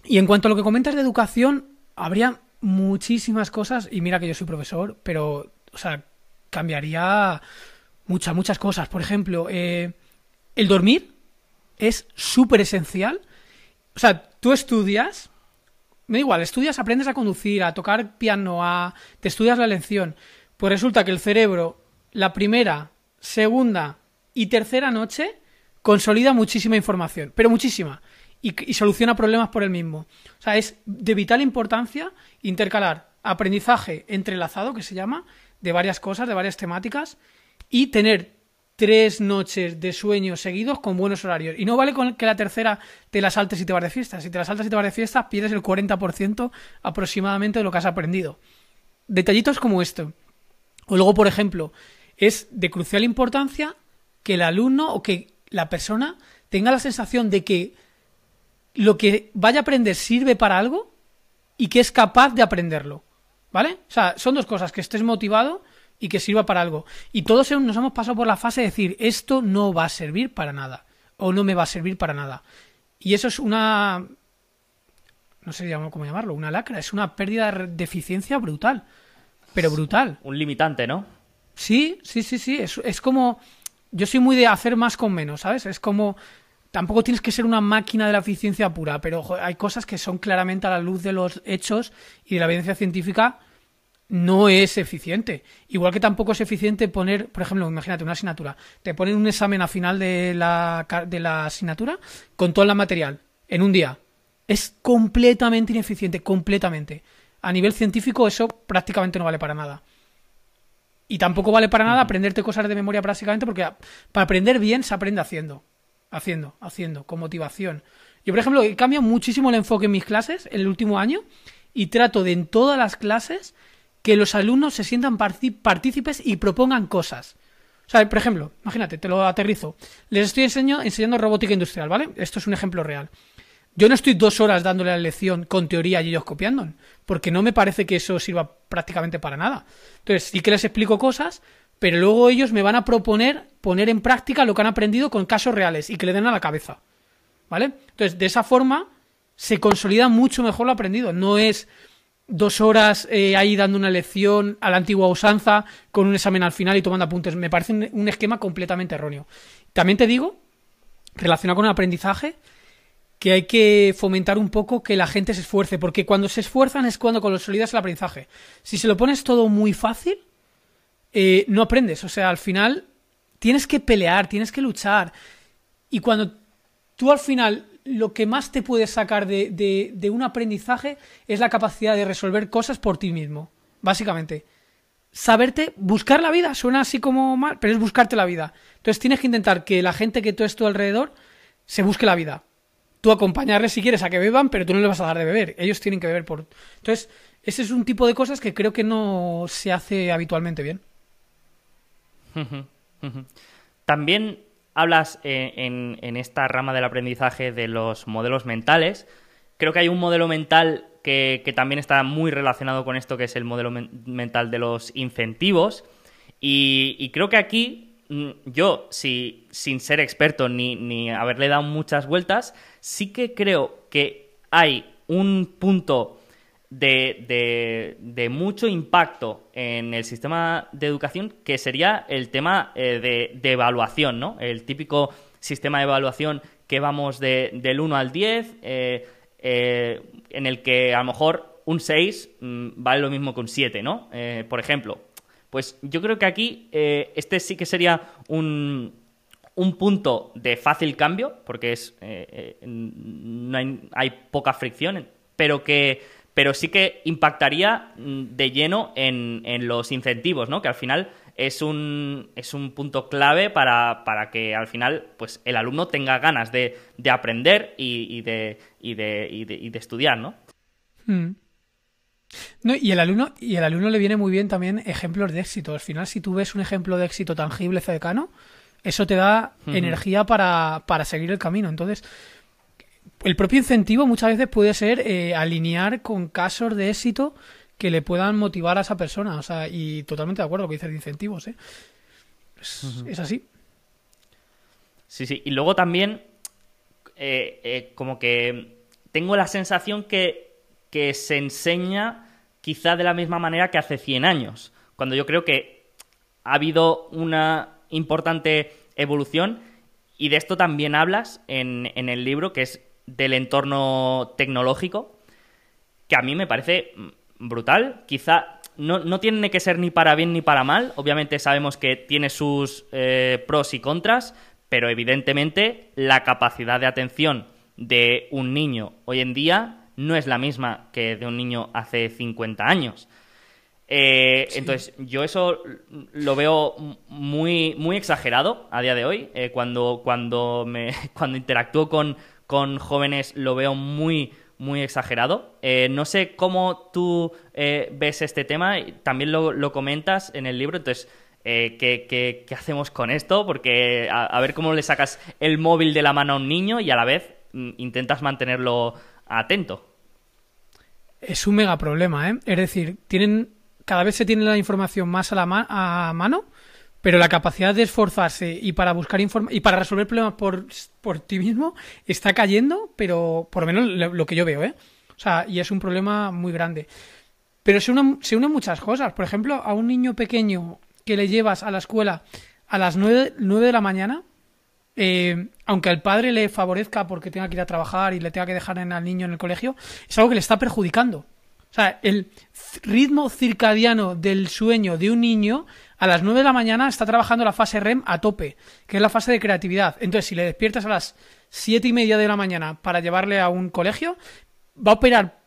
Y en cuanto a lo que comentas de educación, habría muchísimas cosas, y mira que yo soy profesor, pero, o sea, cambiaría muchas, muchas cosas. Por ejemplo, eh, el dormir es súper esencial. O sea, tú estudias, me da igual, estudias, aprendes a conducir, a tocar piano, a te estudias la lección. Pues resulta que el cerebro, la primera, segunda y tercera noche, consolida muchísima información, pero muchísima, y, soluciona problemas por el mismo. O sea, es de vital importancia intercalar aprendizaje entrelazado, que se llama, de varias cosas, de varias temáticas, y tener tres noches de sueño seguidos con buenos horarios. Y no vale con que la tercera te la saltes y te vas de fiesta. Si te la saltas y te vas de fiesta, pierdes el 40% aproximadamente de lo que has aprendido. Detallitos como esto. O luego, por ejemplo, es de crucial importancia que el alumno o que la persona tenga la sensación de que lo que vaya a aprender sirve para algo y que es capaz de aprenderlo. ¿Vale? O sea, son dos cosas, que estés motivado y que sirva para algo. Y todos nos hemos pasado por la fase de decir, esto no va a servir para nada, o no me va a servir para nada. Y eso es una... no sé cómo llamarlo, una lacra, es una pérdida de eficiencia brutal, pero brutal. Un limitante, ¿no? Sí, sí, sí, sí, es, es como... Yo soy muy de hacer más con menos, ¿sabes? Es como tampoco tienes que ser una máquina de la eficiencia pura, pero hay cosas que son claramente a la luz de los hechos y de la evidencia científica no es eficiente. Igual que tampoco es eficiente poner, por ejemplo, imagínate una asignatura, te ponen un examen a final de la, de la asignatura con todo el material en un día. Es completamente ineficiente, completamente. A nivel científico eso prácticamente no vale para nada. Y tampoco vale para nada aprenderte cosas de memoria básicamente porque para aprender bien se aprende haciendo. Haciendo, haciendo, con motivación. Yo, por ejemplo, he cambiado muchísimo el enfoque en mis clases en el último año y trato de en todas las clases que los alumnos se sientan partícipes y propongan cosas. O sea, por ejemplo, imagínate, te lo aterrizo. Les estoy enseñando robótica industrial, ¿vale? Esto es un ejemplo real. Yo no estoy dos horas dándole la lección con teoría y ellos copiando, porque no me parece que eso sirva prácticamente para nada. Entonces, sí que les explico cosas, pero luego ellos me van a proponer poner en práctica lo que han aprendido con casos reales y que le den a la cabeza. ¿Vale? Entonces, de esa forma se consolida mucho mejor lo aprendido. No es dos horas eh, ahí dando una lección a la antigua usanza con un examen al final y tomando apuntes. Me parece un, esquema completamente erróneo. También te digo, relacionado con el aprendizaje, que hay que fomentar un poco que la gente se esfuerce, porque cuando se esfuerzan es cuando consolidas el aprendizaje. Si se lo pones todo muy fácil, eh, no aprendes. O sea, al final tienes que pelear, tienes que luchar. Y cuando tú al final lo que más te puede sacar de, de, un aprendizaje es la capacidad de resolver cosas por ti mismo, básicamente. Saberte, buscar la vida, suena así como mal, pero es buscarte la vida. Entonces tienes que intentar que la gente que tú es tu alrededor se busque la vida. Tú acompañarles si quieres a que beban, pero tú no les vas a dar de beber. Ellos tienen que beber por... Entonces, ese es un tipo de cosas que creo que no se hace habitualmente bien. También hablas eh, en, esta rama del aprendizaje de los modelos mentales. Creo que hay un modelo mental que, también está muy relacionado con esto, que es el modelo mental de los incentivos. Y, creo que aquí mm, yo, si, sin ser experto ni, ni haberle dado muchas vueltas, sí que creo que hay un punto de, de, mucho impacto en el sistema de educación, que sería el tema eh, de, evaluación, ¿no? El típico sistema de evaluación que vamos del 1 al 10, eh, eh, en el que a lo mejor un 6 mm, vale lo mismo que un 7, ¿no? por ejemplo. Pues yo creo que aquí este sí que sería un, un punto de fácil cambio, porque es no hay, hay poca fricción pero que pero sí que impactaría mm, de lleno en, los incentivos, ¿no? Que al final es un, es un punto clave para, que al final pues, el alumno tenga ganas de, aprender y, de, y, de, estudiar, ¿no? Hmm. No, y el alumno, y el alumno le viene muy bien también ejemplos de éxito. Al final, si tú ves un ejemplo de éxito tangible cercano, eso te da energía para, para seguir el camino. Entonces, el propio incentivo muchas veces puede ser eh, alinear con casos de éxito que le puedan motivar a esa persona. O sea, y totalmente de acuerdo con que dices de incentivos, ¿eh? Es, así. Sí, sí. Y luego también, eh, eh, como que tengo la sensación que, que se enseña quizá de la misma manera que hace 100 años, cuando yo creo que ha habido una importante evolución y de esto también hablas en, en el libro, que es del entorno tecnológico, que a mí me parece brutal. Quizá no, tiene que ser ni para bien ni para mal. Obviamente sabemos que tiene sus eh, pros y contras, pero evidentemente la capacidad de atención de un niño hoy en día no es la misma que de un niño hace 50 años. Eh, entonces, yo eso lo veo muy, muy exagerado a día de hoy. Eh, cuando, cuando, me, cuando interactúo con, con jóvenes lo veo muy, muy exagerado. Eh, no sé cómo tú eh, ves este tema, también lo, comentas en el libro, entonces, eh, ¿qué, hacemos con esto? Porque a, ver cómo le sacas el móvil de la mano a un niño y a la vez mm, intentas mantenerlo atento. Es un mega problema, ¿eh? Es decir, tienen cada vez se tiene la información más a la a mano pero la capacidad de esforzarse y para buscar y para resolver problemas por, por ti mismo está cayendo, pero por lo menos lo que yo veo, ¿eh? O sea, y es un problema muy grande. Pero se unen, se unen muchas cosas. Por ejemplo, a un niño pequeño que le llevas a la escuela a las 9, de la mañana, eh, aunque al padre le favorezca porque tenga que ir a trabajar y le tenga que dejar en al niño en el colegio, es algo que le está perjudicando. O sea, el ritmo circadiano del sueño de un niño a las 9 de la mañana está trabajando la fase REM a tope, que es la fase de creatividad. Entonces, si le despiertas a las 7 y media de la mañana para llevarle a un colegio, va a operar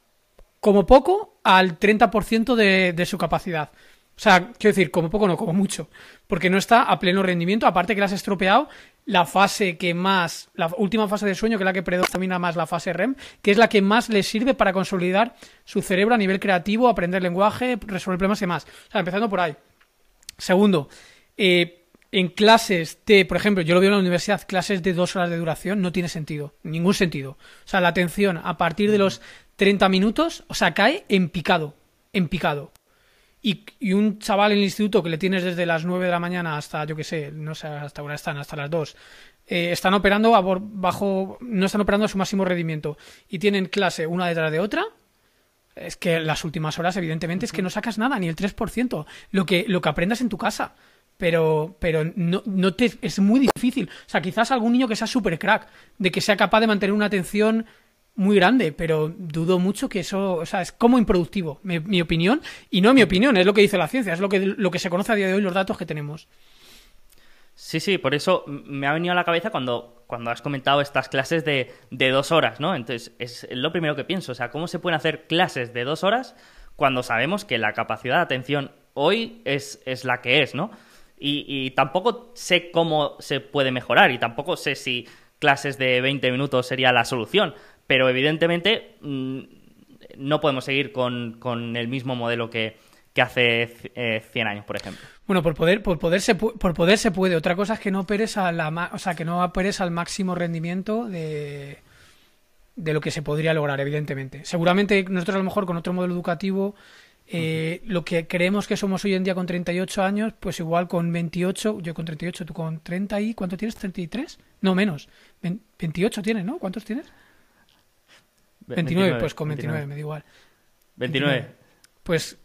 como poco al 30% de, de su capacidad. O sea, quiero decir, como poco no, como mucho. Porque no está a pleno rendimiento, aparte que le has estropeado la fase que más, la última fase de sueño, que es la que predomina más la fase REM, que es la que más le sirve para consolidar su cerebro a nivel creativo, aprender lenguaje, resolver problemas y demás. O sea, empezando por ahí. Segundo, eh, en clases de, por ejemplo, yo lo veo en la universidad, clases de dos horas de duración, no tiene sentido, ningún sentido. O sea, la atención a partir de los 30 minutos, o sea, cae en picado, en picado. Y, un chaval en el instituto que le tienes desde las 9 de la mañana hasta, yo qué sé, no sé hasta ahora están, hasta las 2, eh, están operando bajo, no están operando a su máximo rendimiento y tienen clase una detrás de otra, es que las últimas horas, evidentemente, es que no sacas nada, ni el 3%. Lo que, lo que aprendas en tu casa. Pero, pero no, no te, es muy difícil. O sea, quizás algún niño que sea súper crack, de que sea capaz de mantener una atención muy grande, pero dudo mucho que eso, o sea, es como improductivo, mi, mi, opinión, y no mi opinión, es lo que dice la ciencia, es lo que, lo que se conoce a día de hoy, los datos que tenemos. Sí, sí, por eso me ha venido a la cabeza cuando, cuando has comentado estas clases de, de dos horas, ¿no? Entonces, es lo primero que pienso, o sea, ¿cómo se pueden hacer clases de dos horas cuando sabemos que la capacidad de atención hoy es, es la que es, ¿no? Y, y, tampoco sé cómo se puede mejorar y tampoco sé si clases de 20 minutos sería la solución, pero evidentemente mm, no podemos seguir con, con el mismo modelo que, que hace eh, 100 años, por ejemplo. Bueno, por poder, por poder se, por poder se puede. Otra cosa es que no operes a la, o sea, que no operes al máximo rendimiento de, de lo que se podría lograr, evidentemente. Seguramente nosotros a lo mejor con otro modelo educativo, eh, lo que creemos que somos hoy en día con 38 años, pues igual con 28, yo con 38, tú con 30 y ¿cuánto tienes? ¿33? No, menos. 28 tienes, ¿no? ¿Cuántos tienes? 29, pues con 29, me da igual. 29. Pues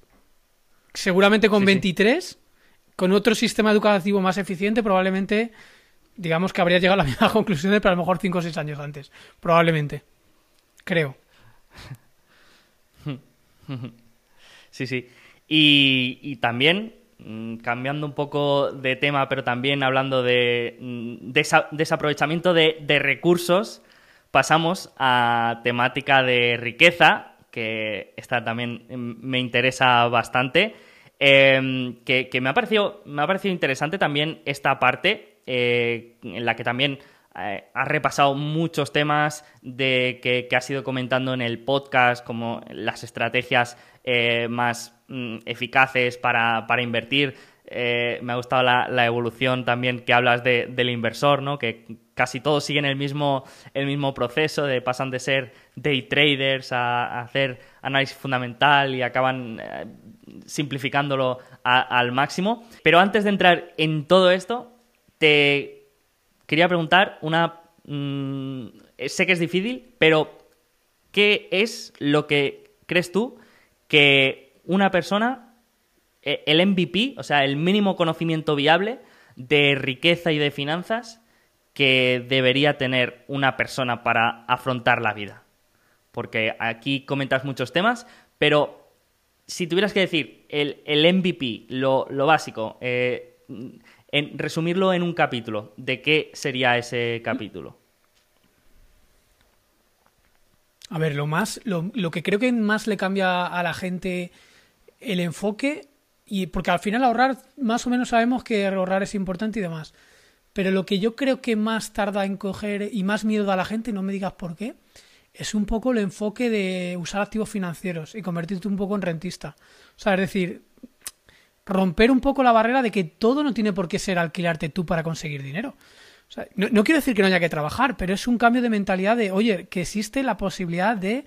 seguramente con 23, con otro sistema educativo más eficiente, probablemente, digamos que habría llegado a la misma conclusión, pero a lo mejor 5 o 6 años antes. Probablemente. Creo. Sí, sí. Y, también, mm, cambiando un poco de tema, pero también hablando de mm, desaprovechamiento de, de recursos, pasamos a temática de riqueza, que esta también me interesa bastante. Em, que, me, ha parecido, me ha parecido interesante también esta parte eh, en la que también eh, has repasado muchos temas de que, has ido comentando en el podcast, como las estrategias eh, más mm, eficaces para, invertir. me ha gustado la, evolución también que hablas del inversor, ¿no? Que casi todos siguen el mismo, el mismo proceso, de pasan de ser day traders a, hacer análisis fundamental y acaban simplificándolo al máximo. Pero antes de entrar en todo esto, te quería preguntar una... Mm, sé que es difícil, pero ¿qué es lo que crees tú que una persona, e, el MVP, o sea, el mínimo conocimiento viable de riqueza y de finanzas que debería tener una persona para afrontar la vida? Porque aquí comentas muchos temas, pero si tuvieras que decir el, el MVP, lo, básico, eh, en, resumirlo en un capítulo, ¿de qué sería ese capítulo? A ver, lo más, lo, lo, que creo que más le cambia a la gente el enfoque, y porque al final ahorrar, más o menos sabemos que ahorrar es importante y demás. Pero lo que yo creo que más tarda en coger y más miedo da a la gente, no me digas por qué, es un poco el enfoque de usar activos financieros y convertirte un poco en rentista. O sea, es decir, romper un poco la barrera de que todo no tiene por qué ser alquilarte tú para conseguir dinero. O sea, no, quiero decir que no haya que trabajar, pero es un cambio de mentalidad de, oye, que existe la posibilidad de...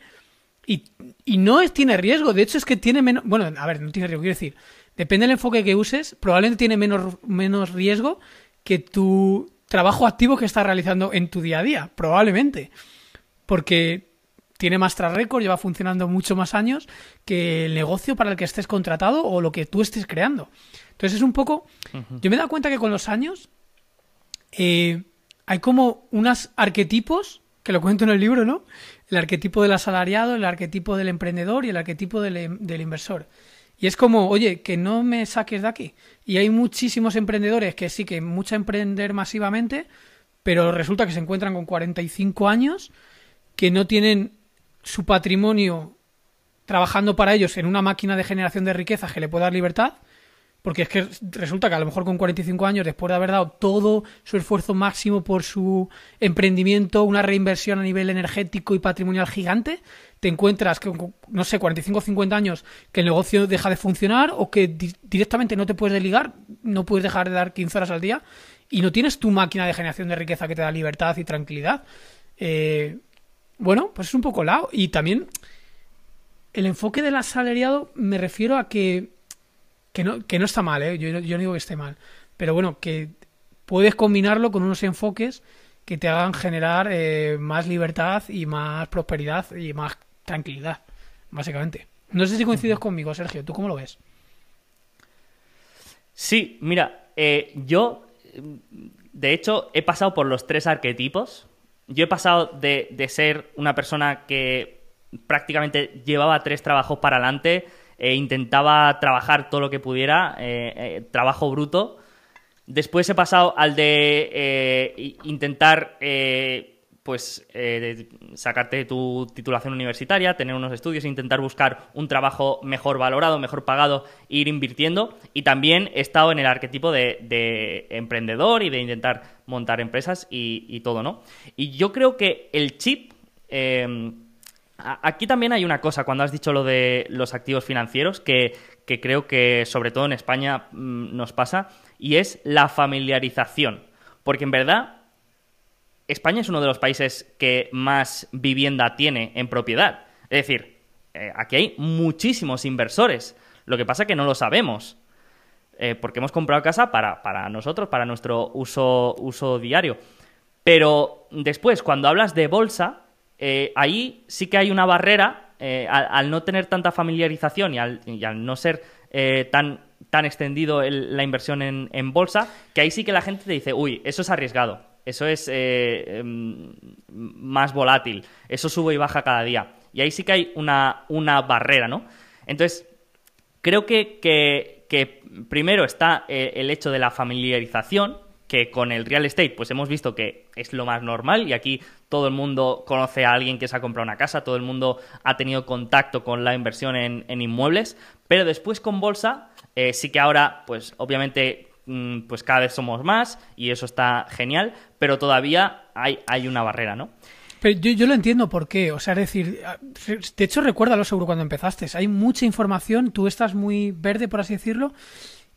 Y, y no es, tiene riesgo, de hecho es que tiene menos... Bueno, a ver, no tiene riesgo, quiero decir, depende del enfoque que uses, probablemente tiene menos, menos riesgo que tu trabajo activo que estás realizando en tu día a día, probablemente porque tiene más tras récord, lleva funcionando mucho más años que el negocio para el que estés contratado o lo que tú estés creando. Entonces es un poco... Yo me he dado cuenta que con los años eh, hay como unos arquetipos, que lo cuento en el libro, ¿no? El arquetipo del asalariado, el arquetipo del emprendedor y el arquetipo del, del inversor. Y es como, oye, que no me saques de aquí. Y hay muchísimos emprendedores que sí que mucha emprender masivamente, pero resulta que se encuentran con 45 años que no tienen su patrimonio trabajando para ellos en una máquina de generación de riqueza que le pueda dar libertad, porque es que resulta que a lo mejor con 45 años, después de haber dado todo su esfuerzo máximo por su emprendimiento, una reinversión a nivel energético y patrimonial gigante, te encuentras que, no sé, 45 o 50 años que el negocio deja de funcionar o que directamente no te puedes desligar, no puedes dejar de dar 15 horas al día y no tienes tu máquina de generación de riqueza que te da libertad y tranquilidad. Eh, bueno, pues es un poco lao. Y también el enfoque del asalariado me refiero a que, que, no, que no está mal, ¿eh? yo, yo no digo que esté mal. Pero bueno, que puedes combinarlo con unos enfoques que te hagan generar eh, más libertad y más prosperidad y más tranquilidad, básicamente. No sé si coincides conmigo, Sergio. ¿Tú cómo lo ves? Sí, mira, eh, yo, de hecho, he pasado por los tres arquetipos yo he pasado de, ser una persona que prácticamente llevaba tres trabajos para adelante e intentaba trabajar todo lo que pudiera, eh, eh, trabajo bruto. Después he pasado al de eh, intentar pues eh, sacarte tu titulación universitaria, tener unos estudios, intentar buscar un trabajo mejor valorado, mejor pagado, ir invirtiendo. Y también he estado en el arquetipo de, emprendedor y de intentar montar empresas y, todo, ¿no? Y yo creo que el chip... Em, aquí también hay una cosa, cuando has dicho lo de los activos financieros, que, que creo que sobre todo en España mm, nos pasa, y es la familiarización. Porque en verdad España es uno de los países que más vivienda tiene en propiedad. Es decir, eh, aquí hay muchísimos inversores. Lo que pasa es que no lo sabemos. Eh, porque hemos comprado casa para, para nosotros, para nuestro uso, uso diario. Pero después, cuando hablas de bolsa, eh, ahí sí que hay una barrera al, no tener tanta familiarización y al, no ser tan, tan extendido la inversión en, en bolsa, que ahí sí que la gente te dice, uy, eso es arriesgado eso es eh, em, más volátil, eso sube y baja cada día. Y ahí sí que hay una, barrera, ¿no? Entonces, creo que, primero está eh, el hecho de la familiarización, que con el real estate pues hemos visto que es lo más normal y aquí todo el mundo conoce a alguien que se ha comprado una casa, todo el mundo ha tenido contacto con la inversión en, inmuebles, pero después con bolsa eh, sí que ahora, pues obviamente, pues cada vez somos más y eso está genial, pero todavía hay, hay una barrera, ¿no? Pero yo, yo, lo entiendo por qué. O sea, es decir, de hecho recuérdalo seguro cuando empezaste. Hay mucha información, tú estás muy verde, por así decirlo,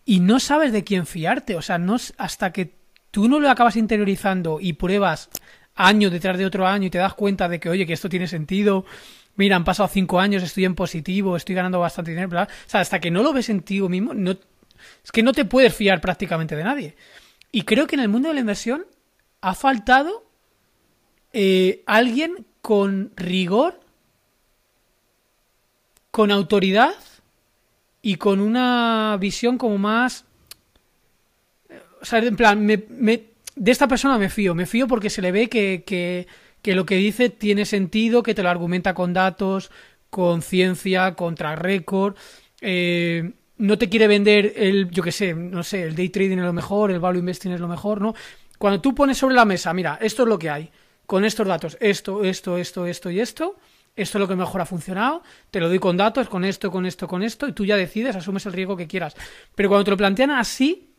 y no sabes de quién fiarte. O sea, no hasta que tú no lo acabas interiorizando y pruebas año detrás de otro año y te das cuenta de que, oye, que esto tiene sentido. Mira, han pasado cinco años, estoy en positivo, estoy ganando bastante dinero. O sea, hasta que no lo ves en ti mismo, no, es que no te puedes fiar prácticamente de nadie. Y creo que en el mundo de la inversión ha faltado eh, alguien con rigor, con autoridad y con una visión como más... O sea, en plan, me, de esta persona me fío, me fío porque se le ve que, que, que lo que dice tiene sentido, que te lo argumenta con datos, con ciencia, contra récord. Eh, no te quiere vender el, yo qué sé, no sé, el day trading es lo mejor, el value investing es lo mejor, ¿no? Cuando tú pones sobre la mesa, mira, esto es lo que hay con estos datos, esto, esto, esto, esto y esto, esto es lo que mejor ha funcionado, te lo doy con datos, con esto, con esto, con esto, y tú ya decides, asumes el riesgo que quieras. Pero cuando te lo plantean así,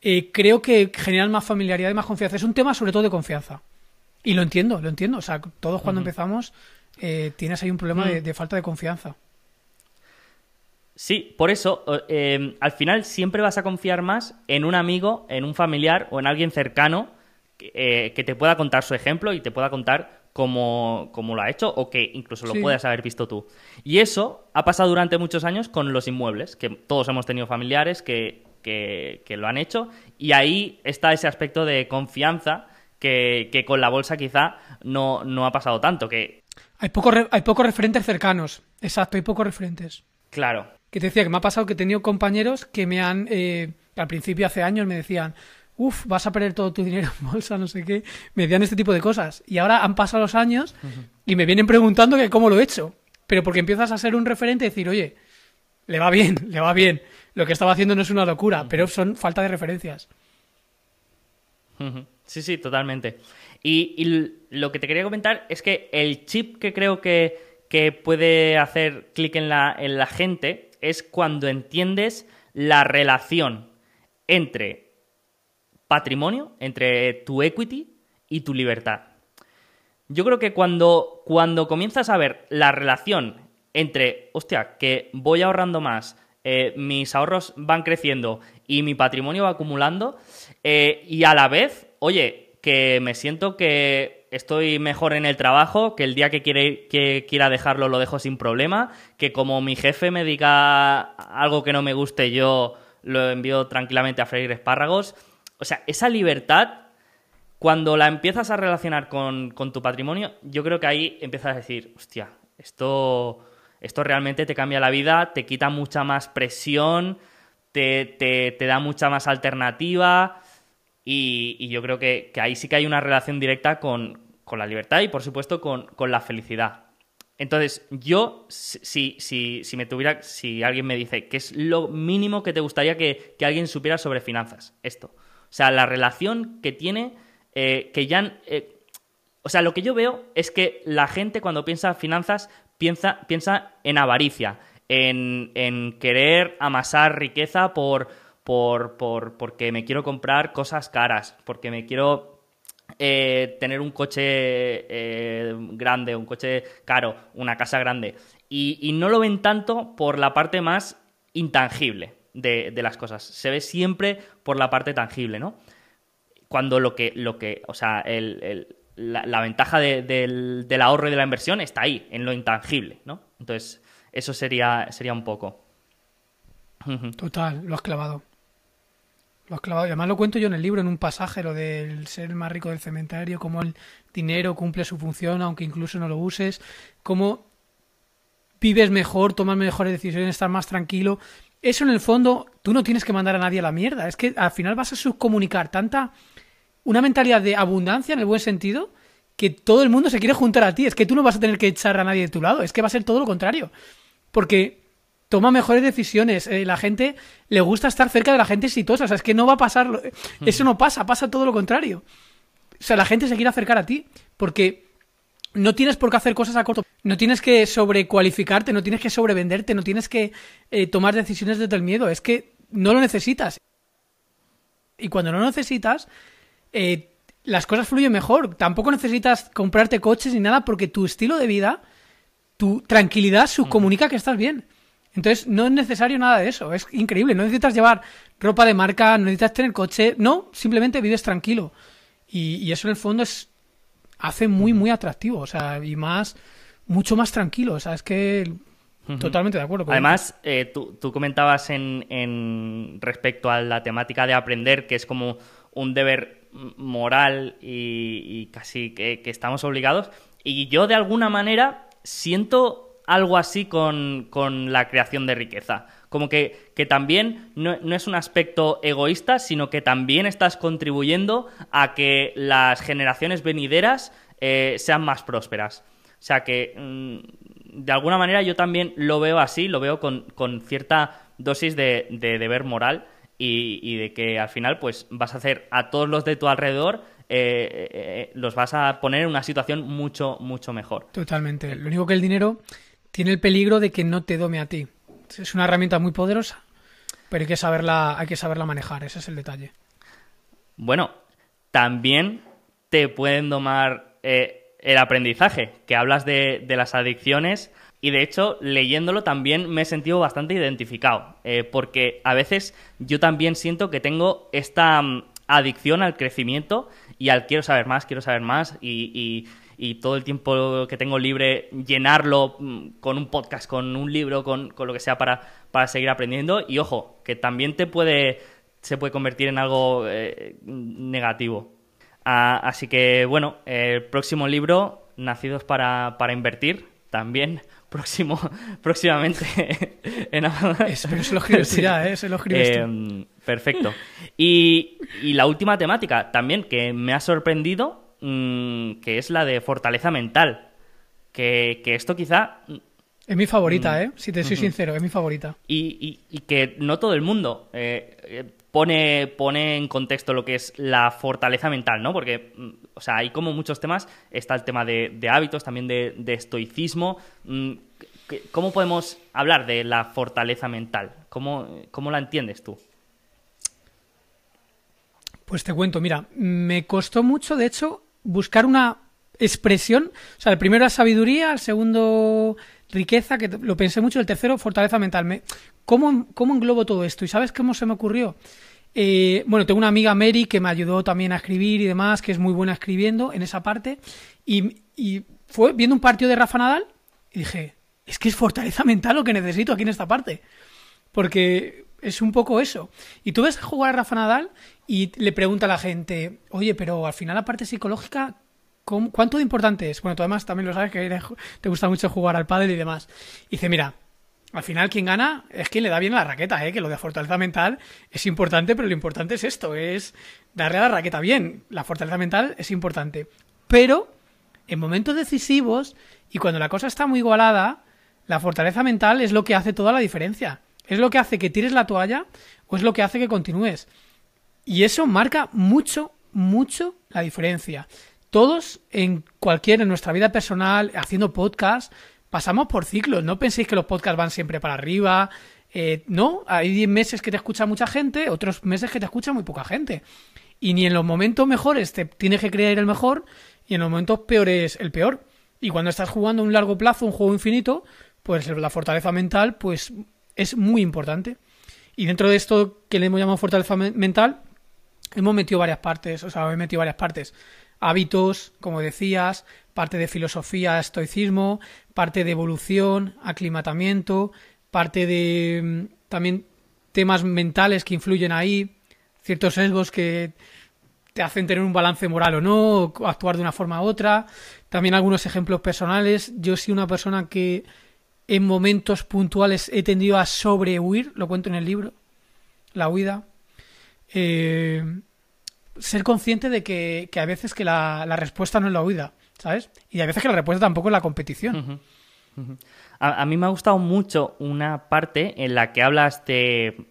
eh, creo que generan más familiaridad y más confianza. Es un tema sobre todo de confianza. Y lo entiendo, lo entiendo. O sea, todos cuando empezamos eh, tienes ahí un problema de, de, falta de confianza. Sí, por eso, eh, al final siempre vas a confiar más en un amigo, en un familiar o en alguien cercano eh, que te pueda contar su ejemplo y te pueda contar cómo, lo ha hecho o que incluso lo puedas haber visto tú. Y eso ha pasado durante muchos años con los inmuebles, que todos hemos tenido familiares que, que, lo han hecho y ahí está ese aspecto de confianza que, que con la bolsa quizá no, no ha pasado tanto. Que... Hay, poco hay pocos referentes cercanos, exacto, hay pocos referentes. Claro. Que te decía que me ha pasado que he tenido compañeros que me han, eh, al principio hace años me decían, Uf, vas a perder todo tu dinero en bolsa, no sé qué. Me decían este tipo de cosas. Y ahora han pasado los años y me vienen preguntando que cómo lo he hecho. Pero porque empiezas a ser un referente y decir, oye, le va bien, le va bien. Lo que estaba haciendo no es una locura, pero son falta de referencias. Sí, sí, totalmente. Y, lo que te quería comentar es que el chip que creo que, que puede hacer clic en la, en la gente es cuando entiendes la relación entre patrimonio, entre tu equity y tu libertad. Yo creo que cuando, cuando comienzas a ver la relación entre, hostia, que voy ahorrando más, eh, mis ahorros van creciendo y mi patrimonio va acumulando, eh, y a la vez, oye, que me siento que estoy mejor en el trabajo, que el día que, que quiera dejarlo lo dejo sin problema, que como mi jefe me diga algo que no me guste, yo lo envío tranquilamente a freír espárragos. O sea, esa libertad, cuando la empiezas a relacionar con, tu patrimonio, yo creo que ahí empiezas a decir, hostia, esto, esto realmente te cambia la vida, te quita mucha más presión, te, da mucha más alternativa. Y, yo creo que, ahí sí que hay una relación directa con, la libertad y, por supuesto, con, la felicidad. Entonces, yo, si, si, si, me tuviera, si alguien me dice que es lo mínimo que te gustaría que, alguien supiera sobre finanzas, esto. O sea, la relación que tiene, eh, que ya... Eh, o sea, lo que yo veo es que la gente cuando piensa en finanzas piensa, piensa en avaricia, en querer amasar riqueza por, por, por, porque me quiero comprar cosas caras, porque me quiero eh, tener un coche grande, un coche caro, una casa grande. Y, y, no lo ven tanto por la parte más intangible de, las cosas. Se ve siempre por la parte tangible, ¿no? Cuando lo que, lo que o sea, la, ventaja del, ahorro y de la inversión está ahí, en lo intangible, ¿no? Entonces, eso sería, sería un poco. Total, lo has clavado. Lo has clavado. Y además lo cuento yo en el libro, en un pasaje, lo del ser el más rico del cementerio, cómo el dinero cumple su función, aunque incluso no lo uses, cómo vives mejor, tomas mejores decisiones, estás más tranquilo eso en el fondo, tú no tienes que mandar a nadie a la mierda. Es que al final vas a subcomunicar tanta. Una mentalidad de abundancia en el buen sentido que todo el mundo se quiere juntar a ti. Es que tú no vas a tener que echar a nadie de tu lado. Es que va a ser todo lo contrario. Porque toma mejores decisiones. Eh, la gente le gusta estar cerca de la gente exitosa. O sea, es que no va a pasar. Eso no pasa, pasa todo lo contrario. sea, la gente se quiere acercar a ti porque no tienes por qué hacer cosas a corto. No tienes que sobrecualificarte, no tienes que sobrevenderte, no tienes que eh, tomar decisiones desde el miedo. Es que no lo necesitas. Y cuando no lo necesitas, eh, las cosas fluyen mejor. Tampoco necesitas comprarte coches ni nada porque tu estilo de vida, tu tranquilidad, su comunica que estás bien. Entonces no es necesario nada de eso. Es increíble. No necesitas llevar ropa de marca, no necesitas tener coche. No, simplemente vives tranquilo. Y, y eso en el fondo es hace muy, muy atractivo. O sea, y más, mucho más tranquilo. O sea, es que Totalmente de acuerdo. Con Además, eh, tú, tú, comentabas en, en, respecto a la temática de aprender, que es como un deber moral y, casi que, estamos obligados. Y yo de alguna manera siento algo así con, con la creación de riqueza. Como que, que también no, no, es un aspecto egoísta, sino que también estás contribuyendo a que las generaciones venideras eh, sean más prósperas. O sea que mm, de alguna manera yo también lo veo así, lo veo con, cierta dosis de, deber moral y, de que al final pues vas a hacer a todos los de tu alrededor eh, eh, los vas a poner en una situación mucho, mucho mejor. Totalmente. Lo único que el dinero tiene el peligro de que no te dome a ti. Es una herramienta muy poderosa, pero hay que saberla, hay que saberla manejar, ese es el detalle. Bueno, también te pueden domar el aprendizaje, que hablas de, las adicciones y de hecho leyéndolo también me he sentido bastante identificado, eh, porque a veces yo también siento que tengo esta mm, adicción al crecimiento y al quiero saber más, quiero saber más y, todo el tiempo que tengo libre llenarlo mm, con un podcast, con un libro, con, lo que sea para, para seguir aprendiendo y ojo, que también te puede, se puede convertir en algo eh, negativo. Ah, así que, bueno, el próximo libro, Nacidos para, Invertir, también próximo, próximamente en Pero se lo escribes ya, ¿eh? Se lo escribes em, Perfecto. Y, la última temática también que me ha sorprendido, mm, que es la de fortaleza mental. Que, esto quizá... Es mi favorita, mm, ¿eh? Si te soy sincero, es mi favorita. Y, que no todo el mundo eh, eh, pone, pone en contexto lo que es la fortaleza mental, ¿no? Porque, mm, o sea, hay como muchos temas, está el tema de, hábitos, también de, estoicismo. Mm, ¿Cómo podemos hablar de la fortaleza mental? ¿Cómo, ¿Cómo la entiendes tú? Pues te cuento, mira, me costó mucho, de hecho, buscar una expresión. O sea, el primero era sabiduría, el segundo riqueza, que lo pensé mucho, el tercero fortaleza mental. ¿cómo, ¿Cómo englobo todo esto? ¿Y sabes cómo se me ocurrió? Eh, bueno, tengo una amiga Mary que me ayudó también a escribir y demás, que es muy buena escribiendo en esa parte. Y, y fue viendo un partido de Rafa Nadal y dije, es que es fortaleza mental lo que necesito aquí en esta parte. Porque es un poco eso. Y tú ves jugar a Rafa Nadal y le pregunta a la gente, oye, pero al final la parte psicológica, ¿cuánto importante es? Bueno, tú además también lo sabes que te gusta mucho jugar al pádel y demás. Y dice, mira, al final quien gana es quien le da bien a la raqueta, ¿eh? que lo de fortaleza mental es importante, pero lo importante es esto, es darle a la raqueta bien. La fortaleza mental es importante. Pero en momentos decisivos y cuando la cosa está muy igualada, la fortaleza mental es lo que hace toda la diferencia. Es lo que hace que tires la toalla o es lo que hace que continúes. Y eso marca mucho, mucho la diferencia todos en cualquier, en nuestra vida personal, haciendo podcast, pasamos por ciclos. No penséis que los podcasts van siempre para arriba. Eh, no, hay meses que te escucha mucha gente, otros meses que te escucha muy poca gente. Y ni en los momentos mejores te tienes que creer el mejor, y en los momentos peores el peor. Y cuando estás jugando un largo plazo, un juego infinito, pues la fortaleza mental, pues es muy importante. Y dentro de esto que le hemos llamado fortaleza mental, hemos metido varias partes, o sea, he metido varias partes hábitos, como decías, parte de filosofía, estoicismo, parte de evolución, aclimatamiento, parte de mm, también temas mentales que influyen ahí, ciertos sesgos que te hacen tener un balance moral o no, actuar de una forma u otra, también algunos ejemplos personales. Yo soy una persona que en momentos puntuales he tendido a sobrehuir, lo cuento en el libro, la huida. Eh, ser consciente de que, que a veces que la, la, respuesta no es la huida, ¿sabes? Y a veces que la respuesta tampoco es la competición. A, mí me ha gustado mucho una parte en la que hablas de,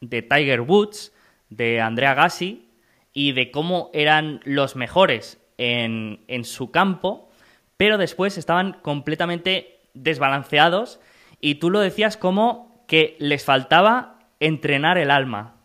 de Tiger Woods, de Andrea Gassi y de cómo eran los mejores en, en su campo, pero después estaban completamente desbalanceados y tú lo decías como que les faltaba entrenar el alma.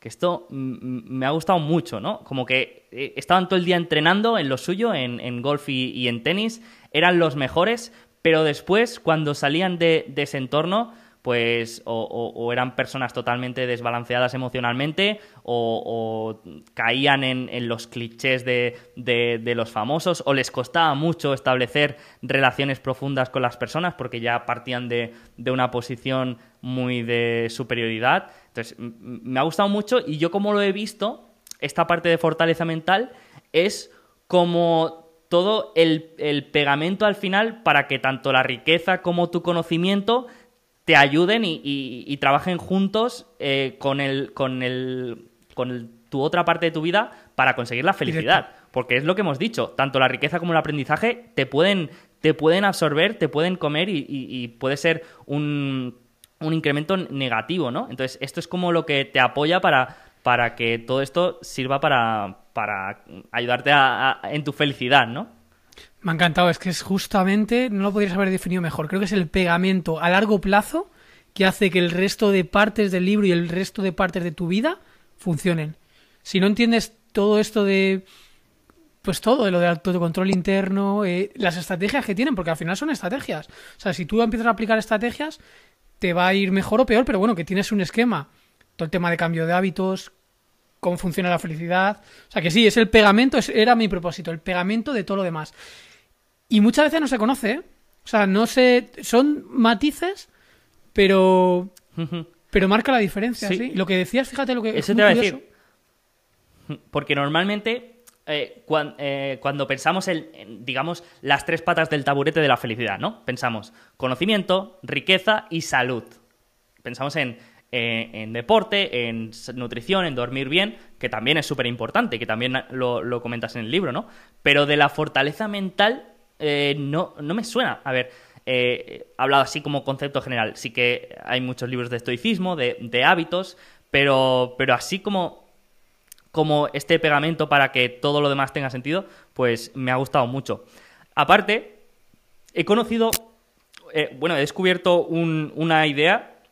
Que esto me ha gustado mucho, ¿no? Como que eh, estaban todo el día entrenando en lo suyo, en, golf y, en tenis, eran los mejores, pero después, cuando salían de ese entorno, pues o, eran personas totalmente desbalanceadas emocionalmente o, caían en, los clichés de, los famosos o les costaba mucho establecer relaciones profundas con las personas porque ya partían de, una posición muy de superioridad. Entonces, me ha gustado mucho y yo como lo he visto, esta parte de fortaleza mental es como todo el, el pegamento al final para que tanto la riqueza como tu conocimiento te ayuden y, trabajen juntos eh, con, el, con, el, con tu otra parte de tu vida para conseguir la felicidad. Porque es lo que hemos dicho, tanto la riqueza como el aprendizaje te pueden, te pueden absorber, te pueden comer y, puede ser un, un, incremento negativo, ¿no? Entonces, esto es como lo que te apoya para, para que todo esto sirva para, para ayudarte en tu felicidad, ¿no? Me ha encantado, es que es justamente, no lo podrías haber definido mejor, creo que es el pegamento a largo plazo que hace que el resto de partes del libro y el resto de partes de tu vida funcionen. Si no entiendes todo esto de, pues todo, de lo de autocontrol interno, eh, las estrategias que tienen, porque al final son estrategias. O sea, si tú empiezas a aplicar estrategias, te va a ir mejor o peor, pero bueno, que tienes un esquema. Todo el tema de cambio de hábitos, cómo funciona la felicidad. O sea, que sí, es el pegamento, era mi propósito, el pegamento de todo lo demás. Y muchas veces no se conoce, ¿eh? O sea, no se... Son matices, pero... pero marca la diferencia, ¿sí? Lo que decías, fíjate lo que... Eso te a decir. Porque normalmente eh, eh, cuando, pensamos en, digamos, las tres patas del taburete de la felicidad, ¿no? Pensamos conocimiento, riqueza y salud. Pensamos en, en deporte, en nutrición, en dormir bien, que también es súper importante, que también lo, lo, comentas en el libro, ¿no? Pero de la fortaleza mental eh, no, no me suena. A ver, eh, hablado así como concepto general. Sí que hay muchos libros de estoicismo, de, hábitos, pero, pero así como, como este pegamento para que todo lo demás tenga sentido, pues me ha gustado mucho. Aparte, he conocido, eh, bueno, he descubierto una idea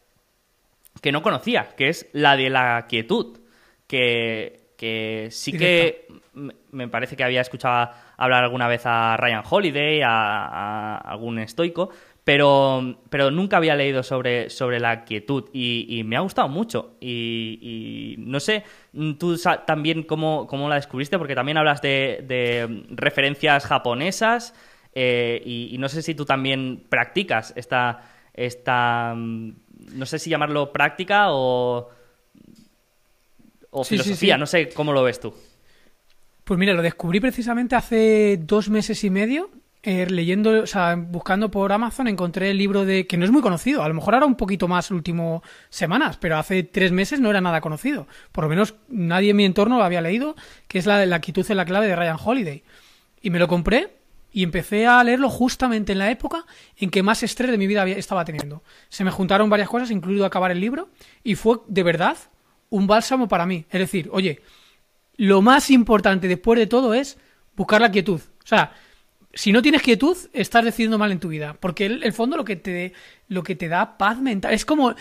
que no conocía, que es la de la quietud, que, que sí que me parece que había escuchado hablar alguna vez a Ryan Holiday, a, algún estoico, pero, pero nunca había leído sobre, sobre la quietud y, me ha gustado mucho. Y, no sé, tú también cómo, cómo, la descubriste, porque también hablas de, referencias japonesas eh, y, no sé si tú también practicas esta, esta, no sé si llamarlo práctica o, o filosofía, no sé cómo lo ves tú. Pues mira, lo descubrí precisamente hace dos meses y medio. Eh, leyendo, o sea, buscando por Amazon, encontré el libro de. que no es muy conocido. A lo mejor ahora un poquito más último semanas, pero hace tres meses no era nada conocido. Por lo menos nadie en mi entorno lo había leído, que es la, la quietud en la clave de Ryan Holiday. Y me lo compré y empecé a leerlo justamente en la época en que más estrés de mi vida estaba teniendo. Se me juntaron varias cosas, incluido acabar el libro, y fue de verdad un bálsamo para mí. Es decir, oye, lo más importante después de todo es buscar la quietud. O sea, si no tienes quietud, estás decidiendo mal en tu vida. Porque el, el fondo lo que, te, lo que te da paz mental es como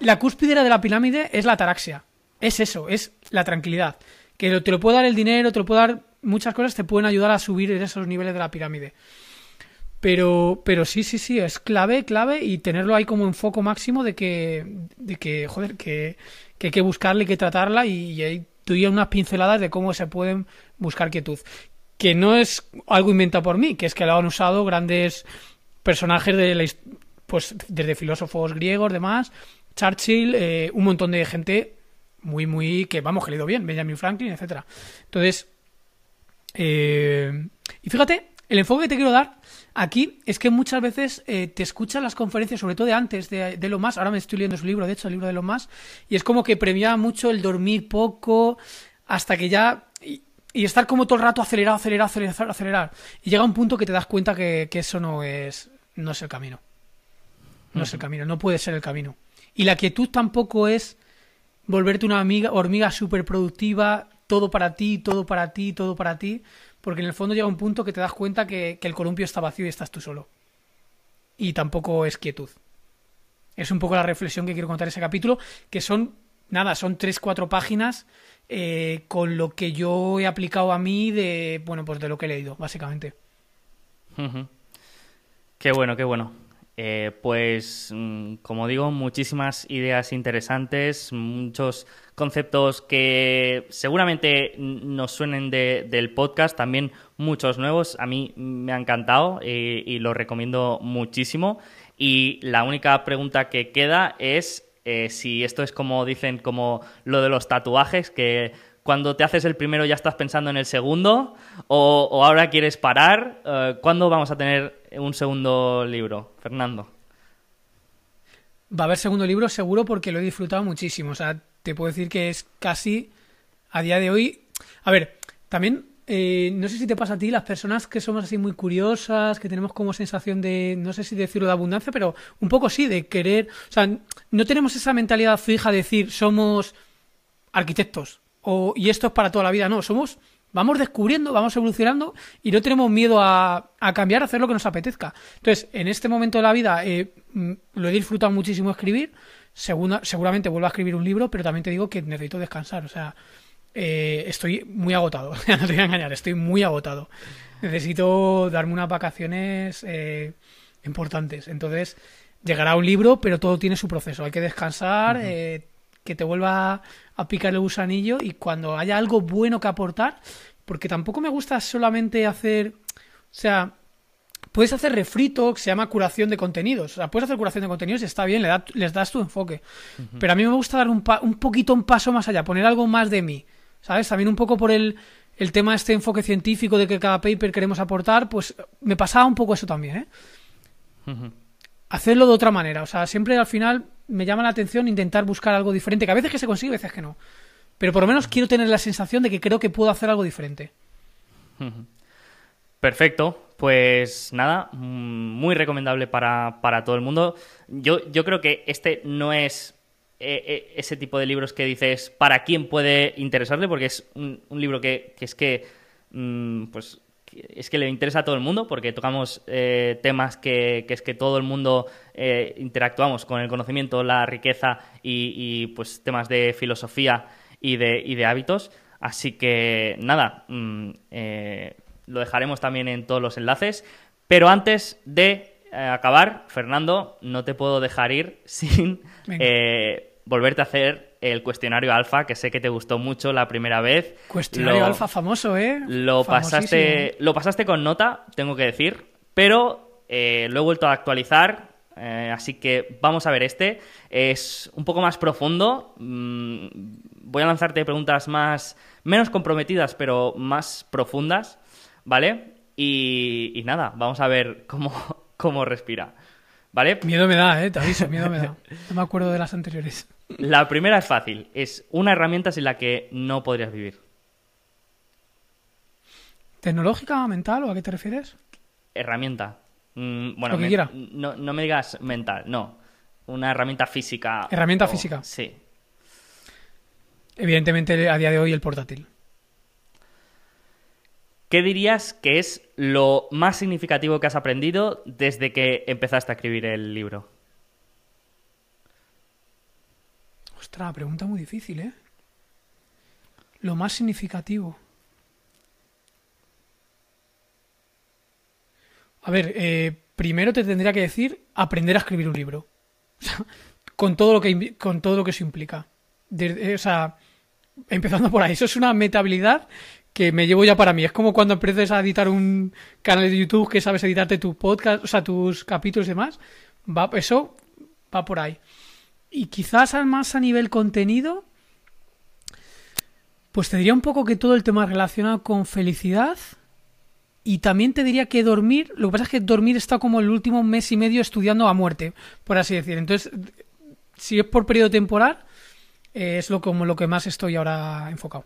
la cúspide de la pirámide es la ataraxia. Es eso, es la tranquilidad. Que te lo puede dar el dinero, te lo puede dar muchas cosas, te pueden ayudar a subir esos niveles de la pirámide. Pero, pero sí, sí, sí, es clave, clave y tenerlo ahí como en foco máximo de que, de que joder, que, que hay que buscarla y que tratarla y, y hay y unas pinceladas de cómo se pueden buscar quietud. Que no es algo inventado por mí, que es que lo han usado grandes personajes de la, pues desde filósofos griegos, demás, Churchill, eh, un montón de gente muy, muy, que vamos, que le bien, Benjamin Franklin, etcétera. Entonces, eh, y fíjate, el enfoque que te quiero dar aquí es que muchas veces eh, te escuchan las conferencias, sobre todo de antes, de, de, lo más. Ahora me estoy leyendo su libro, de hecho, el libro de lo más. Y es como que premiaba mucho el dormir poco, hasta que ya. Y, estar como todo el rato acelerado, acelerado, acelerado, acelerar. Y llega un punto que te das cuenta que, eso no es, no es el camino. No es el camino, no puede ser el camino. Y la quietud tampoco es volverte una amiga, hormiga súper productiva todo para ti, todo para ti, todo para ti, porque en el fondo llega un punto que te das cuenta que, que el columpio está vacío y estás tú solo. Y tampoco es quietud. Es un poco la reflexión que quiero contar en ese capítulo, que son, nada, son tres, cuatro páginas eh, con lo que yo he aplicado a mí de, bueno, pues de lo que he leído, básicamente. Qué bueno, qué bueno. Eh, pues, mm, como digo, muchísimas ideas interesantes, muchos conceptos que seguramente nos suenen del podcast, también muchos nuevos. A mí me ha encantado eh, y lo recomiendo muchísimo. Y la única pregunta que queda es eh, si esto es como dicen, como lo de los tatuajes, que cuando te haces el primero ya estás pensando en el segundo, o, ahora quieres parar. Eh, ¿Cuándo vamos a tener un segundo libro, Fernando? Va a haber segundo libro seguro porque lo he disfrutado muchísimo. O sea, te puedo decir que es casi a día de hoy. A ver, también eh, no sé si te pasa a ti, las personas que somos así muy curiosas, que tenemos como sensación de, no sé si decirlo de abundancia, pero un poco sí, de querer, o sea, no tenemos esa mentalidad fija de decir somos arquitectos o, y esto es para toda la vida, no, somos, vamos descubriendo, vamos evolucionando y no tenemos miedo a, a cambiar, a hacer lo que nos apetezca. Entonces, en este momento de la vida eh, mm, lo he disfrutado muchísimo escribir, seguramente vuelvo a escribir un libro, pero también te digo que necesito descansar, o sea, eh, estoy muy agotado. no te voy a engañar, estoy muy agotado. Necesito darme unas vacaciones eh, importantes. Entonces, llegará un libro, pero todo tiene su proceso. Hay que descansar, eh, que te vuelva a picar el gusanillo y cuando haya algo bueno que aportar, porque tampoco me gusta solamente hacer, o sea, puedes hacer refrito, que se llama curación de contenidos. O sea, puedes hacer curación de contenidos y está bien, les das tu enfoque. Pero a mí me gusta dar un, un poquito un paso más allá, poner algo más de mí. ¿Sabes? También un poco por el, el tema este enfoque científico de que cada paper queremos aportar, pues me pasaba un poco eso también, ¿eh? Hacerlo de otra manera, o sea, siempre al final me llama la atención intentar buscar algo diferente, que a veces que se consigue, a veces que no. Pero por lo menos quiero tener la sensación de que creo que puedo hacer algo diferente. Perfecto, pues nada, mm, muy recomendable para, para todo el mundo. Yo, yo creo que este no es eh, eh, ese tipo de libros que dices para quién puede interesarle, porque es un, libro que, es que mm, pues es que le interesa a todo el mundo porque tocamos eh, temas que, es que todo el mundo interactuamos con el conocimiento, la riqueza y, pues temas de filosofía y de, y de hábitos. Así que nada, mm, lo dejaremos también en todos los enlaces. Pero antes de acabar, Fernando, no te puedo dejar ir sin volverte a hacer el cuestionario alfa, que sé que te gustó mucho la primera vez. Cuestionario alfa famoso, ¿eh? Lo pasaste, lo pasaste con nota, tengo que decir, pero eh, lo he vuelto a actualizar, eh, así que vamos a ver este. Es un poco más profundo. Mm, voy a lanzarte preguntas más, menos comprometidas, pero más profundas, ¿vale? Y, y nada, vamos a ver cómo, cómo respira. ¿Vale? Miedo me da, ¿eh? Te aviso, miedo me da. No me acuerdo de las anteriores. La primera es fácil. Es una herramienta sin la que no podrías vivir. ¿Tecnológica, mental o a qué te refieres? Herramienta. Mm, bueno, No, me digas mental, no. Una herramienta física. ¿Herramienta física? Sí. Evidentemente, a día de hoy, el portátil. ¿Qué dirías que es lo más significativo que has aprendido desde que empezaste a escribir el libro? Ostras, pregunta muy difícil, ¿eh? Lo más significativo. A ver, eh, primero te tendría que decir aprender a escribir un libro. con todo lo que con todo lo que eso implica. o sea, empezando por ahí, eso es una metabilidad que me llevo ya para mí. Es como cuando empieces a editar un canal de YouTube que sabes editarte tu podcast, o sea, tus capítulos y demás. Va, eso va por ahí. Y quizás más a nivel contenido, pues te diría un poco que todo el tema relacionado con felicidad. Y también te diría que dormir, lo que pasa es que dormir está como el último mes y medio estudiando a muerte, por así decir. Entonces, si es por periodo temporal, es lo como lo que más estoy ahora enfocado.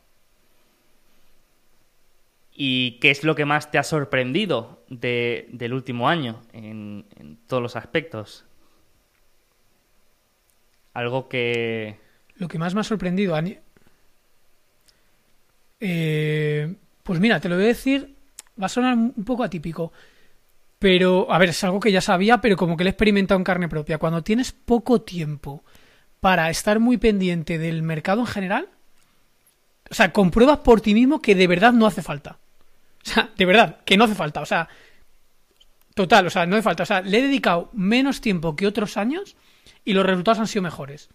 ¿Y qué es lo que más te ha sorprendido del último año en, todos los aspectos? Algo que... Lo que más me ha sorprendido... Eh, pues mira, te lo voy a decir, va a sonar un poco atípico. Pero, a ver, es algo que ya sabía, pero como que lo he experimentado en carne propia. Cuando tienes poco tiempo para estar muy pendiente del mercado en general, o sea, compruebas por ti mismo que de verdad no hace falta. O sea, de verdad, que no hace falta. O sea, total, o sea, no hace falta. O sea, le he dedicado menos tiempo que otros años y los resultados han sido mejores.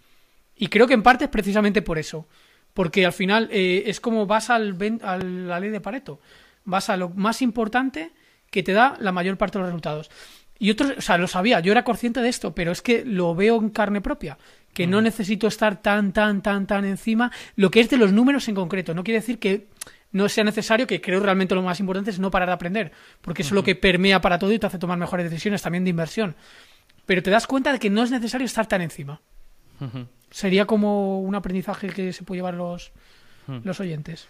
Y creo que en parte es precisamente por eso. Porque al final eh, es como vas al, a la ley de Pareto. Vas a lo más importante que te da la mayor parte de los resultados. Y otros, o sea, lo sabía, yo era consciente de esto, pero es que lo veo en carne propia, que no necesito estar tan, tan, tan, tan encima, lo que es de los números en concreto. No quiere decir que no sea necesario, que creo realmente lo más importante es no parar de aprender, porque eso es lo que permea para todo y te hace tomar mejores decisiones también de inversión. Pero te das cuenta de que no es necesario estar tan encima. Sería como un aprendizaje que se puede llevar los, los oyentes.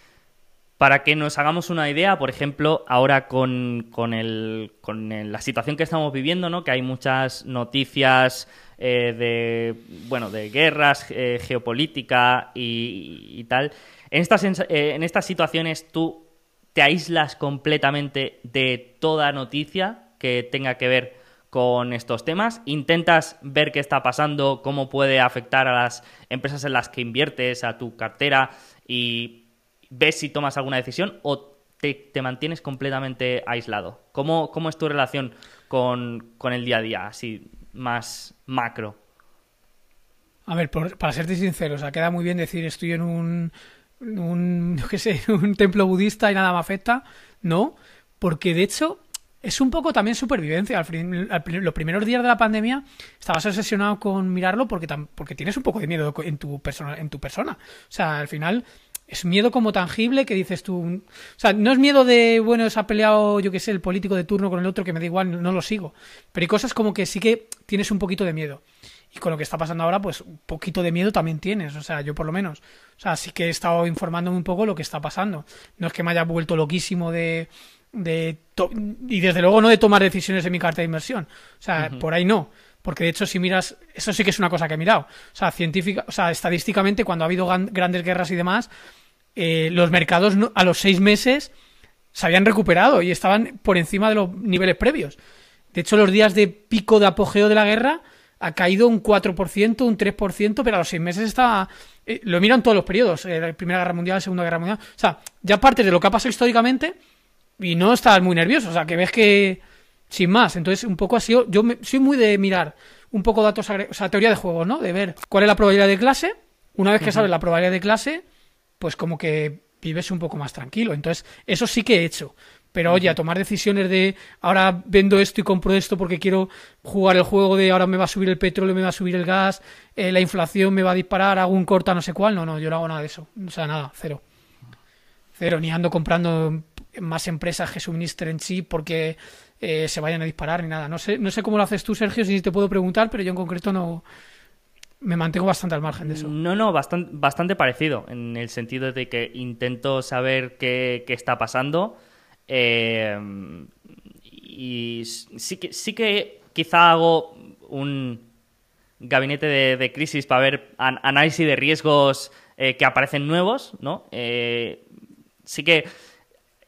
Para que nos hagamos una idea, por ejemplo, ahora con, con, el, con la situación que estamos viviendo, ¿no? que hay muchas noticias eh, de, bueno, de guerras, eh, geopolítica y, tal, en estas, eh, en estas situaciones tú te aíslas completamente de toda noticia que tenga que ver con estos temas, intentas ver qué está pasando, cómo puede afectar a las empresas en las que inviertes, a tu cartera y ves si tomas alguna decisión o te, mantienes completamente aislado? ¿Cómo, ¿Cómo, es tu relación con, el día a día, así más macro? A ver, para serte sincero, o sea, queda muy bien decir estoy en un, un, qué sé, un templo budista y nada me afecta, ¿no? Porque de hecho es un poco también supervivencia. Al, los primeros días de la pandemia estabas obsesionado con mirarlo porque, porque tienes un poco de miedo en tu, persona, en tu persona. O sea, al final es miedo como tangible que dices tú. O sea, no es miedo de, bueno, se ha peleado, yo qué sé, el político de turno con el otro que me da igual, no lo sigo. Pero hay cosas como que sí que tienes un poquito de miedo. Y con lo que está pasando ahora, pues un poquito de miedo también tienes. O sea, yo por lo menos. O sea, sí que he estado informándome un poco lo que está pasando. No es que me haya vuelto loquísimo de. De y desde luego no de tomar decisiones en mi carta de inversión. O sea, por ahí no. Porque de hecho, si miras, eso sí que es una cosa que he mirado. O sea, científica, o sea, estadísticamente, cuando ha habido grandes guerras y demás, eh, los mercados a los seis meses se habían recuperado y estaban por encima de los niveles previos. De hecho, los días de pico de apogeo de la guerra ha caído un 4%, un 3%, pero a los seis meses estaba... Eh, lo miran todos los periodos, eh, la Primera Guerra Mundial, la Segunda Guerra Mundial. O sea, ya partes de lo que ha pasado históricamente y no estás muy nervioso. O sea, que ves que sin más. Entonces, un poco así, yo soy muy de mirar un poco datos, o sea, teoría de juego, ¿no? De ver cuál es la probabilidad de clase. Una vez que sabes la probabilidad de clase, pues como que vives un poco más tranquilo. Entonces, eso sí que he hecho. Pero oye, a tomar decisiones de ahora vendo esto y compro esto porque quiero jugar el juego de ahora me va a subir el petróleo, me va a subir el gas, eh, la inflación me va a disparar, hago un corta no sé cuál. No, no, yo no hago nada de eso. O sea, nada, cero. Cero, ni ando comprando más empresas que suministren chip porque eh, se vayan a disparar ni nada. No sé, no sé cómo lo haces tú, Sergio, si te puedo preguntar, pero yo en concreto no me mantengo bastante al margen de eso. No, no, bastante, bastante parecido, en el sentido de que intento saber qué, está pasando. Eh, y sí que, sí que quizá hago un gabinete de, crisis para ver análisis de riesgos eh, que aparecen nuevos, ¿no? sí que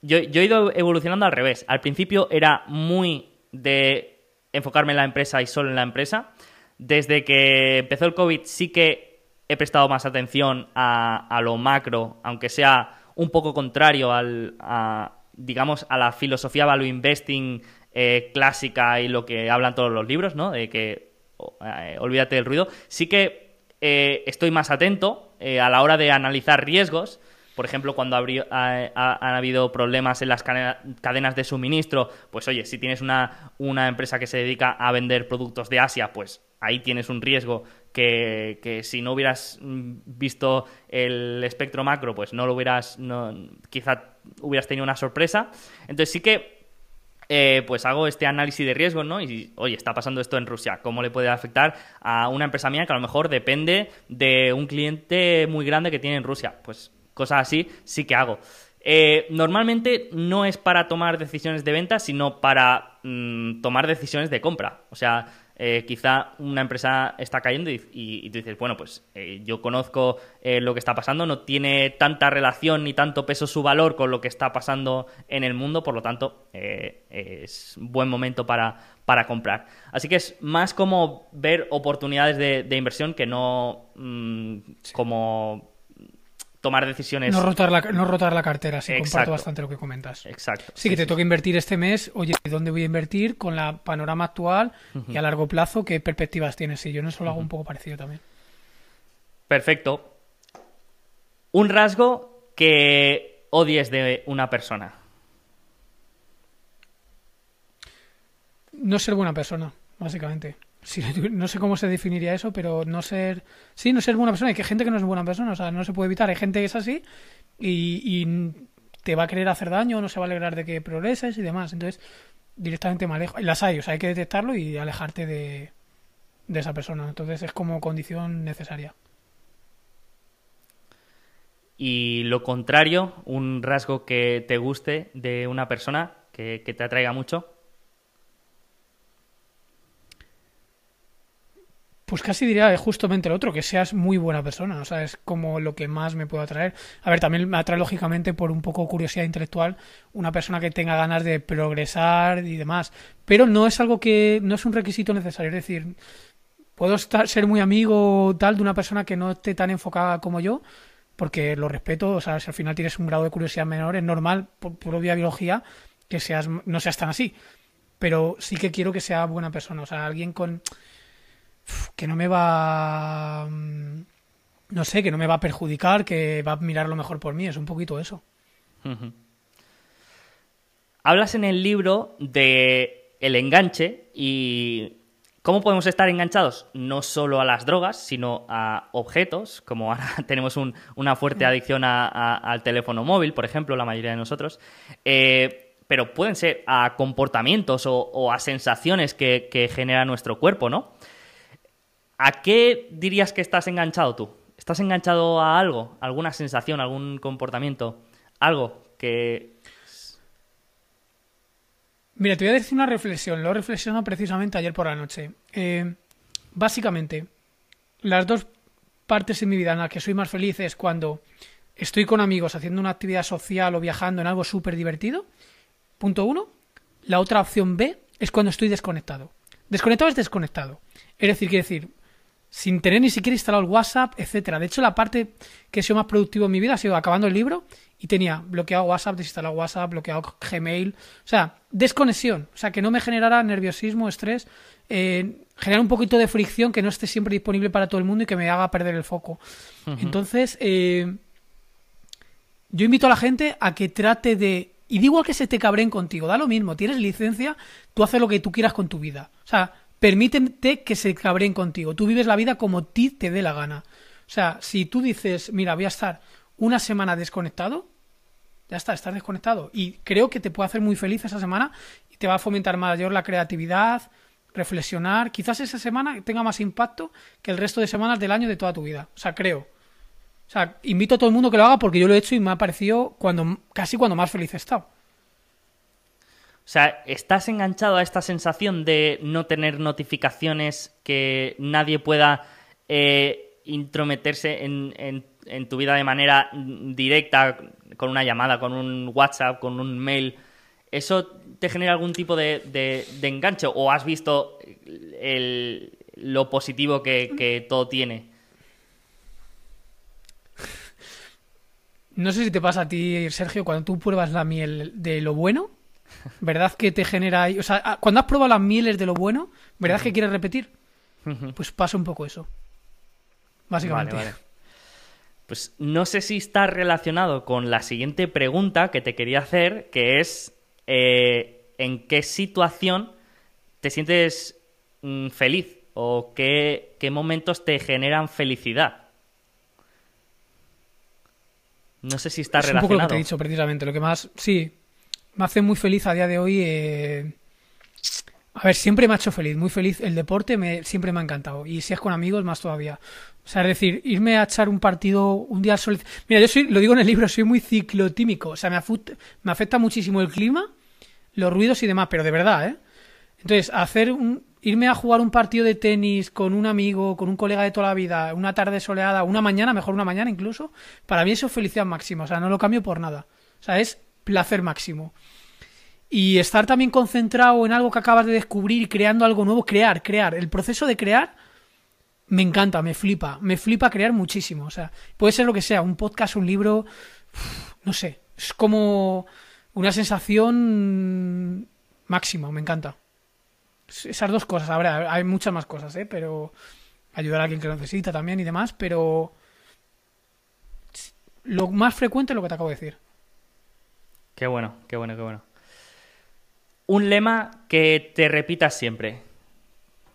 yo, he ido evolucionando al revés. Al principio era muy de enfocarme en la empresa y solo en la empresa. Desde que empezó el COVID sí que he prestado más atención a, lo macro, aunque sea un poco contrario al, a, digamos, a la filosofía value investing eh, clásica y lo que hablan todos los libros, ¿no? De que eh, olvídate del ruido. Sí que eh, estoy más atento a la hora de analizar riesgos por ejemplo, cuando han habido problemas en las cadenas de suministro, pues oye, si tienes una, empresa que se dedica a vender productos de Asia, pues ahí tienes un riesgo que, si no hubieras mm, visto el espectro macro, pues no lo hubieras, no, quizá hubieras tenido una sorpresa. Entonces sí que eh, pues hago este análisis de riesgo, ¿no? Y, oye, está pasando esto en Rusia, ¿cómo le puede afectar a una empresa mía que a lo mejor depende de un cliente muy grande que tiene en Rusia? Pues cosas así, sí que hago. Eh, normalmente no es para tomar decisiones de venta, sino para mm, tomar decisiones de compra. O sea, eh, quizá una empresa está cayendo y, y- y tú dices, bueno, pues eh, yo conozco lo que está pasando, no tiene tanta relación ni tanto peso su valor con lo que está pasando en el mundo, por lo tanto es un buen momento para, para comprar. Así que es más como ver oportunidades de, de inversión que no mm, como tomar decisiones. No rotar la, no rotar la cartera, sí, Exacto. comparto bastante lo que comentas. Exacto. Sí, que te toca invertir este mes, oye, ¿dónde voy a invertir con la panorama actual y a largo plazo qué perspectivas tienes? Sí, yo en eso lo hago un poco parecido también. Perfecto. Un rasgo que odies de una persona. No ser buena persona, básicamente. No sé cómo se definiría eso, pero no ser... Sí, no ser buena persona. Hay que gente que no es buena persona, o sea, no se puede evitar. Hay gente que es así y, te va a querer hacer daño, no se va a alegrar de que progreses y demás. Entonces, directamente me alejo. Las hay, o sea, hay que detectarlo y alejarte de, de esa persona. Entonces, es como condición necesaria. Y lo contrario, un rasgo que te guste de una persona, que te atraiga mucho. Pues casi diría justamente lo otro, que seas muy buena persona. O sea, es como lo que más me puede atraer. A ver, también me atrae lógicamente por un poco curiosidad intelectual una persona que tenga ganas de progresar y demás. Pero no es algo que, no es un requisito necesario. Es decir, puedo estar, ser muy amigo tal de una persona que no esté tan enfocada como yo, porque lo respeto. O sea, si al final tienes un grado de curiosidad menor, es normal, por propia biología, que seas, no seas tan así. Pero sí que quiero que sea buena persona. O sea, alguien con que no me va mm, no sé, que no me va a perjudicar, que va a mirar lo mejor por mí, es un poquito eso. Hablas en el libro de el enganche y cómo podemos estar enganchados no solo a las drogas, sino a objetos, como ahora tenemos un- una fuerte adicción al teléfono móvil, por ejemplo, la mayoría de nosotros. Eh, pero pueden ser a comportamientos o, a sensaciones que genera nuestro cuerpo, ¿no? ¿A qué dirías que estás enganchado tú? ¿Estás enganchado a algo? ¿Alguna sensación, algún comportamiento? Algo que... Mira, te voy a decir una reflexión, lo he reflexionado precisamente ayer por la noche. Eh, básicamente, las dos partes en mi vida en las que soy más feliz es cuando estoy con amigos haciendo una actividad social o viajando en algo súper divertido. Punto uno. La otra opción B es cuando estoy desconectado. Desconectado es desconectado. Es decir, quiere decir, sin tener ni siquiera instalado el WhatsApp, etcétera. De hecho, la parte que ha sido más productivo en mi vida ha sido acabando el libro y tenía bloqueado WhatsApp, desinstalado WhatsApp, bloqueado Gmail. O sea, desconexión. O sea, que no me generara nerviosismo, estrés, eh, generar un poquito de fricción que no esté siempre disponible para todo el mundo y que me haga perder el foco. Entonces, eh, yo invito a la gente a que trate de. Y digo a que se te cabreen contigo, da lo mismo, tienes licencia, tú haces lo que tú quieras con tu vida. O sea, permítete que se cabreen contigo. Tú vives la vida como ti te dé la gana. O sea, si tú dices, mira, voy a estar una semana desconectado, ya está, estás desconectado. Y creo que te puede hacer muy feliz esa semana y te va a fomentar mayor la creatividad, reflexionar. Quizás esa semana tenga más impacto que el resto de semanas del año de toda tu vida. O sea, creo. O sea, invito a todo el mundo que lo haga porque yo lo he hecho y me ha parecido cuando, casi cuando más feliz he estado. O sea, ¿estás enganchado a esta sensación de no tener notificaciones, que nadie pueda eh, intrometerse en, tu vida de manera directa, con una llamada, con un WhatsApp, con un mail? ¿Eso te genera algún tipo de, de- enganche? ¿O has visto lo positivo que, que todo tiene? No sé si te pasa a ti, Sergio, cuando tú pruebas la miel de lo bueno, ¿verdad que te genera... ahí- O sea, ah, cuando has probado las mieles de lo bueno, ¿verdad que quieres repetir? Pues pasa un poco eso. Básicamente. Vale, vale. Pues no sé si está relacionado con la siguiente pregunta que te quería hacer, que es eh, ¿en qué situación te sientes mm, feliz? ¿O qué, qué momentos te generan felicidad? No sé si está es un poco lo que relacionado. te he dicho precisamente. Lo que más, sí, me hace muy feliz a día de hoy. eh, A ver, siempre me ha hecho feliz, muy feliz. El deporte me, siempre me ha encantado. Y si es con amigos, más todavía. O sea, es decir, irme a echar un partido un día al sol. Mira, yo soy, lo digo en el libro, soy muy ciclotímico. O sea, me, me afecta muchísimo el clima, los ruidos y demás, pero de verdad, ¿eh? Entonces, hacer un, irme a jugar un partido de tenis con un amigo, con un colega de toda la vida, una tarde soleada, una mañana, mejor una mañana incluso, para mí eso es felicidad máxima, o sea, no lo cambio por nada. O sea, es placer máximo. Y estar también concentrado en algo que acabas de descubrir, creando algo nuevo, crear, crear. El proceso de crear me encanta, me flipa, me flipa crear muchísimo. O sea, puede ser lo que sea, un podcast, un libro, no sé, es como una sensación máxima, me encanta. Esas dos cosas, habrá, hay muchas más cosas, ¿eh? Pero ayudar a alguien que lo necesita también y demás, pero lo más frecuente es lo que te acabo de decir. Qué bueno, qué bueno, qué bueno. Un lema que te repitas siempre.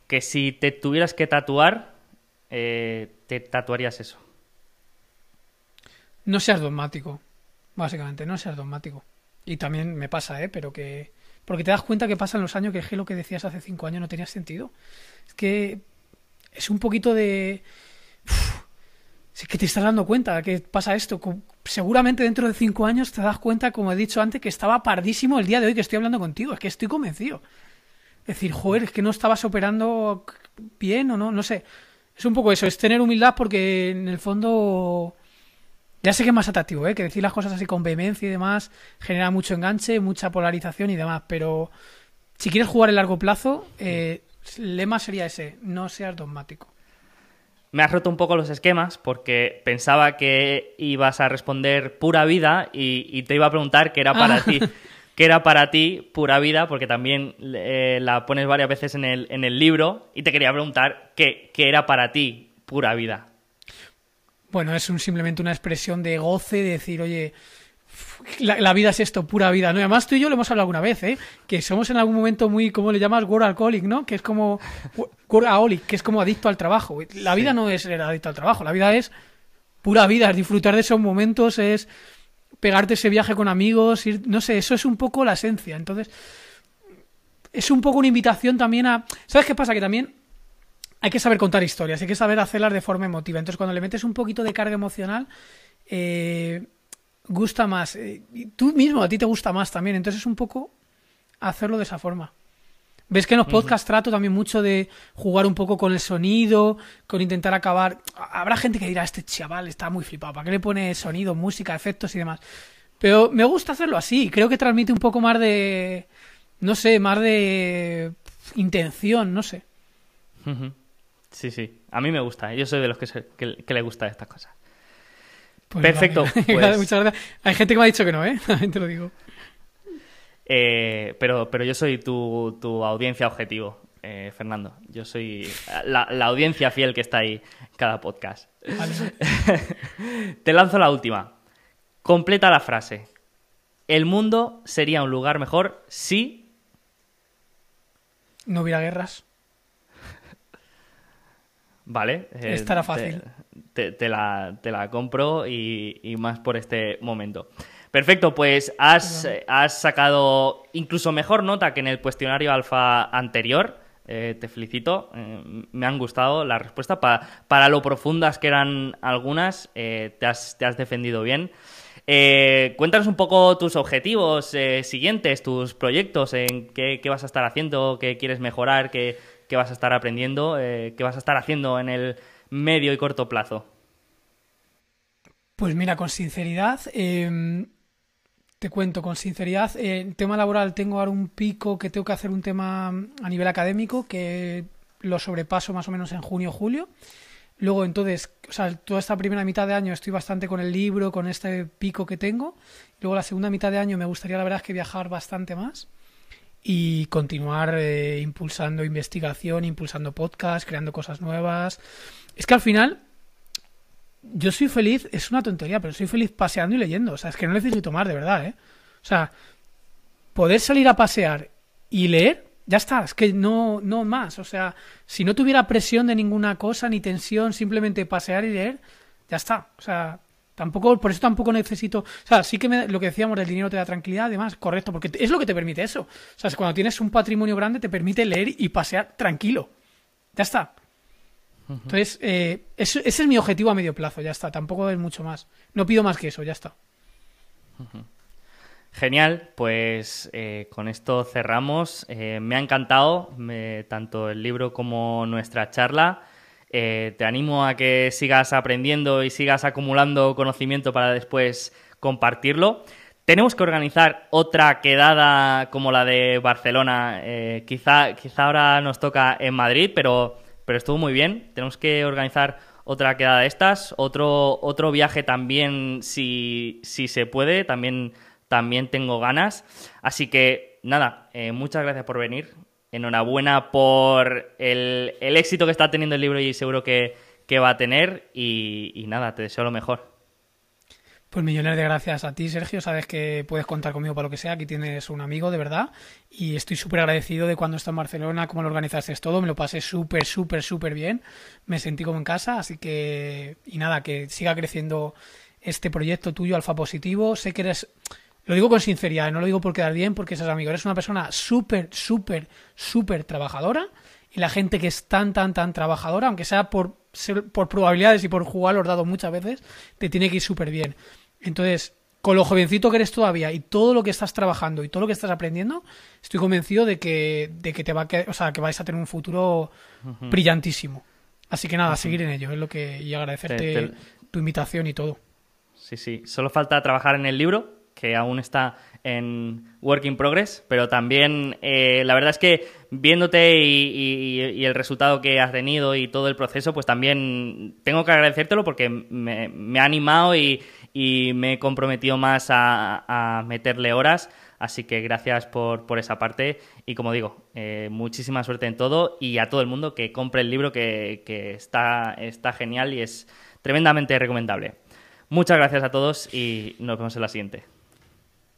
Que si te tuvieras que tatuar, eh, te tatuarías eso. No seas dogmático, básicamente, no seas dogmático. Y también me pasa, ¿eh? Pero que... Porque te das cuenta que pasan los años que, que lo que decías hace cinco años no tenía sentido. Es que es un poquito de... Es que te estás dando cuenta que pasa esto. Seguramente dentro de cinco años te das cuenta, como he dicho antes, que estaba pardísimo el día de hoy que estoy hablando contigo. Es que estoy convencido. Es decir, joder, es que no estabas operando bien o no, no sé. Es un poco eso, es tener humildad porque en el fondo ya sé que es más atractivo, ¿eh? que decir las cosas así con vehemencia y demás genera mucho enganche, mucha polarización y demás, pero si quieres jugar en largo plazo, eh, el lema sería ese, no seas dogmático. Me has roto un poco los esquemas porque pensaba que ibas a responder pura vida y, te iba a preguntar qué era para ah. ti. qué era para ti pura vida, porque también eh, la pones varias veces en el, en el libro, y te quería preguntar qué, qué era para ti pura vida. Bueno, es un, simplemente una expresión de goce, de decir, oye, la, vida es esto, pura vida, ¿no? además tú y yo lo hemos hablado alguna vez, ¿eh? Que somos en algún momento muy, ¿cómo le llamas? Workaholic, ¿no? Que es como... Workaholic, que es como adicto al trabajo. La vida no es ser adicto al trabajo, la vida es pura vida, es disfrutar de esos momentos, es pegarte ese viaje con amigos, ir, no sé, eso es un poco la esencia. Entonces, es un poco una invitación también a... ¿Sabes qué pasa? Que también hay que saber contar historias, hay que saber hacerlas de forma emotiva. Entonces, cuando le metes un poquito de carga emocional, eh, gusta más. Eh, tú mismo, a ti te gusta más también. Entonces es un poco hacerlo de esa forma. Ves que en los podcasts trato también mucho de jugar un poco con el sonido, con intentar acabar. Habrá gente que dirá, este chaval está muy flipado, ¿para qué le pone sonido, música, efectos y demás? Pero me gusta hacerlo así, creo que transmite un poco más de. No sé, más de intención, no sé. Sí, sí, a mí me gusta, yo soy de los que, que le gusta estas cosas. Pues Perfecto. Pues Muchas gracias. Hay gente que me ha dicho que no, ¿eh? Te lo digo. Eh, pero, pero yo soy tu, tu audiencia objetivo, eh, Fernando. Yo soy la, audiencia fiel que está ahí cada podcast. Te lanzo la última. Completa la frase. El mundo sería un lugar mejor si... No hubiera guerras. Vale. Eh, Estará fácil. Te, la, te, la, compro y, más por este momento. Perfecto, pues has, has, sacado incluso mejor nota que en el cuestionario alfa anterior. Eh, te felicito, eh, me han gustado las respuestas. para lo profundas que eran algunas, te has, te, has, defendido bien. cuéntanos un poco tus objetivos siguientes, tus proyectos, en qué, qué, vas a estar haciendo, qué quieres mejorar, qué, qué vas a estar aprendiendo, eh, qué vas a estar haciendo en el medio y corto plazo. Pues mira, con sinceridad, em, te cuento, con sinceridad, en tema laboral tengo ahora un pico que tengo que hacer un tema a nivel académico que lo sobrepaso más o menos en junio julio. Luego, entonces, o sea, toda esta primera mitad de año estoy bastante con el libro, con este pico que tengo. Luego, la segunda mitad de año me gustaría, la verdad, es que viajar bastante más y continuar eh, impulsando investigación, impulsando podcast, creando cosas nuevas. Es que al final yo soy feliz, es una tontería, pero soy feliz paseando y leyendo. O sea, es que no necesito más, de verdad, ¿eh? O sea, poder salir a pasear y leer, ya está, es que no, no más. O sea, si no tuviera presión de ninguna cosa, ni tensión, simplemente pasear y leer, ya está. O sea, Tampoco, por eso tampoco necesito. O sea, sí que me, lo que decíamos del dinero te da tranquilidad, además, correcto, porque es lo que te permite eso. O sea, cuando tienes un patrimonio grande te permite leer y pasear tranquilo. Ya está. Entonces, eh, ese es mi objetivo a medio plazo, ya está. Tampoco es mucho más. No pido más que eso, ya está. Genial, pues eh, con esto cerramos. Eh, me ha encantado tanto el libro como nuestra charla. Eh, te animo a que sigas aprendiendo y sigas acumulando conocimiento para después compartirlo. Tenemos que organizar otra quedada como la de Barcelona. quizá, quizá ahora nos toca en Madrid, pero, pero estuvo muy bien. Tenemos que organizar otra quedada de estas. Otro, otro viaje también, si, si se puede. También también tengo ganas. Así que nada, eh, muchas gracias por venir. Enhorabuena por el, éxito que está teniendo el libro y seguro que, va a tener. Y, nada, te deseo lo mejor. Pues millones de gracias a ti, Sergio. Sabes que puedes contar conmigo para lo que sea. Aquí tienes un amigo, de verdad. Y estoy súper agradecido de cuando está en Barcelona, cómo lo organizaste todo. Me lo pasé súper, súper, súper bien. Me sentí como en casa. Así que, y nada, que siga creciendo este proyecto tuyo, Alfa Positivo. Sé que eres lo digo con sinceridad, no lo digo por quedar bien, porque esas amigo. Eres una persona súper, súper, súper trabajadora. Y la gente que es tan, tan, tan trabajadora, aunque sea por, por probabilidades y por jugar los dados muchas veces, te tiene que ir súper bien. Entonces, con lo jovencito que eres todavía y todo lo que estás trabajando y todo lo que estás aprendiendo, estoy convencido de que, de que te va a o sea, que vais a tener un futuro brillantísimo. Así que nada, seguir en ello, es lo que y agradecerte tu invitación y todo. Sí, sí. Solo falta trabajar en el libro, que aún está en work in progress, pero también eh, la verdad es que viéndote y, el resultado que has tenido y todo el proceso, pues también tengo que agradecértelo porque me, ha animado y, me he comprometido más a, meterle horas. Así que gracias por, esa parte y como digo, eh, muchísima suerte en todo y a todo el mundo que compre el libro que, que está, está genial y es tremendamente recomendable. Muchas gracias a todos y nos vemos en la siguiente.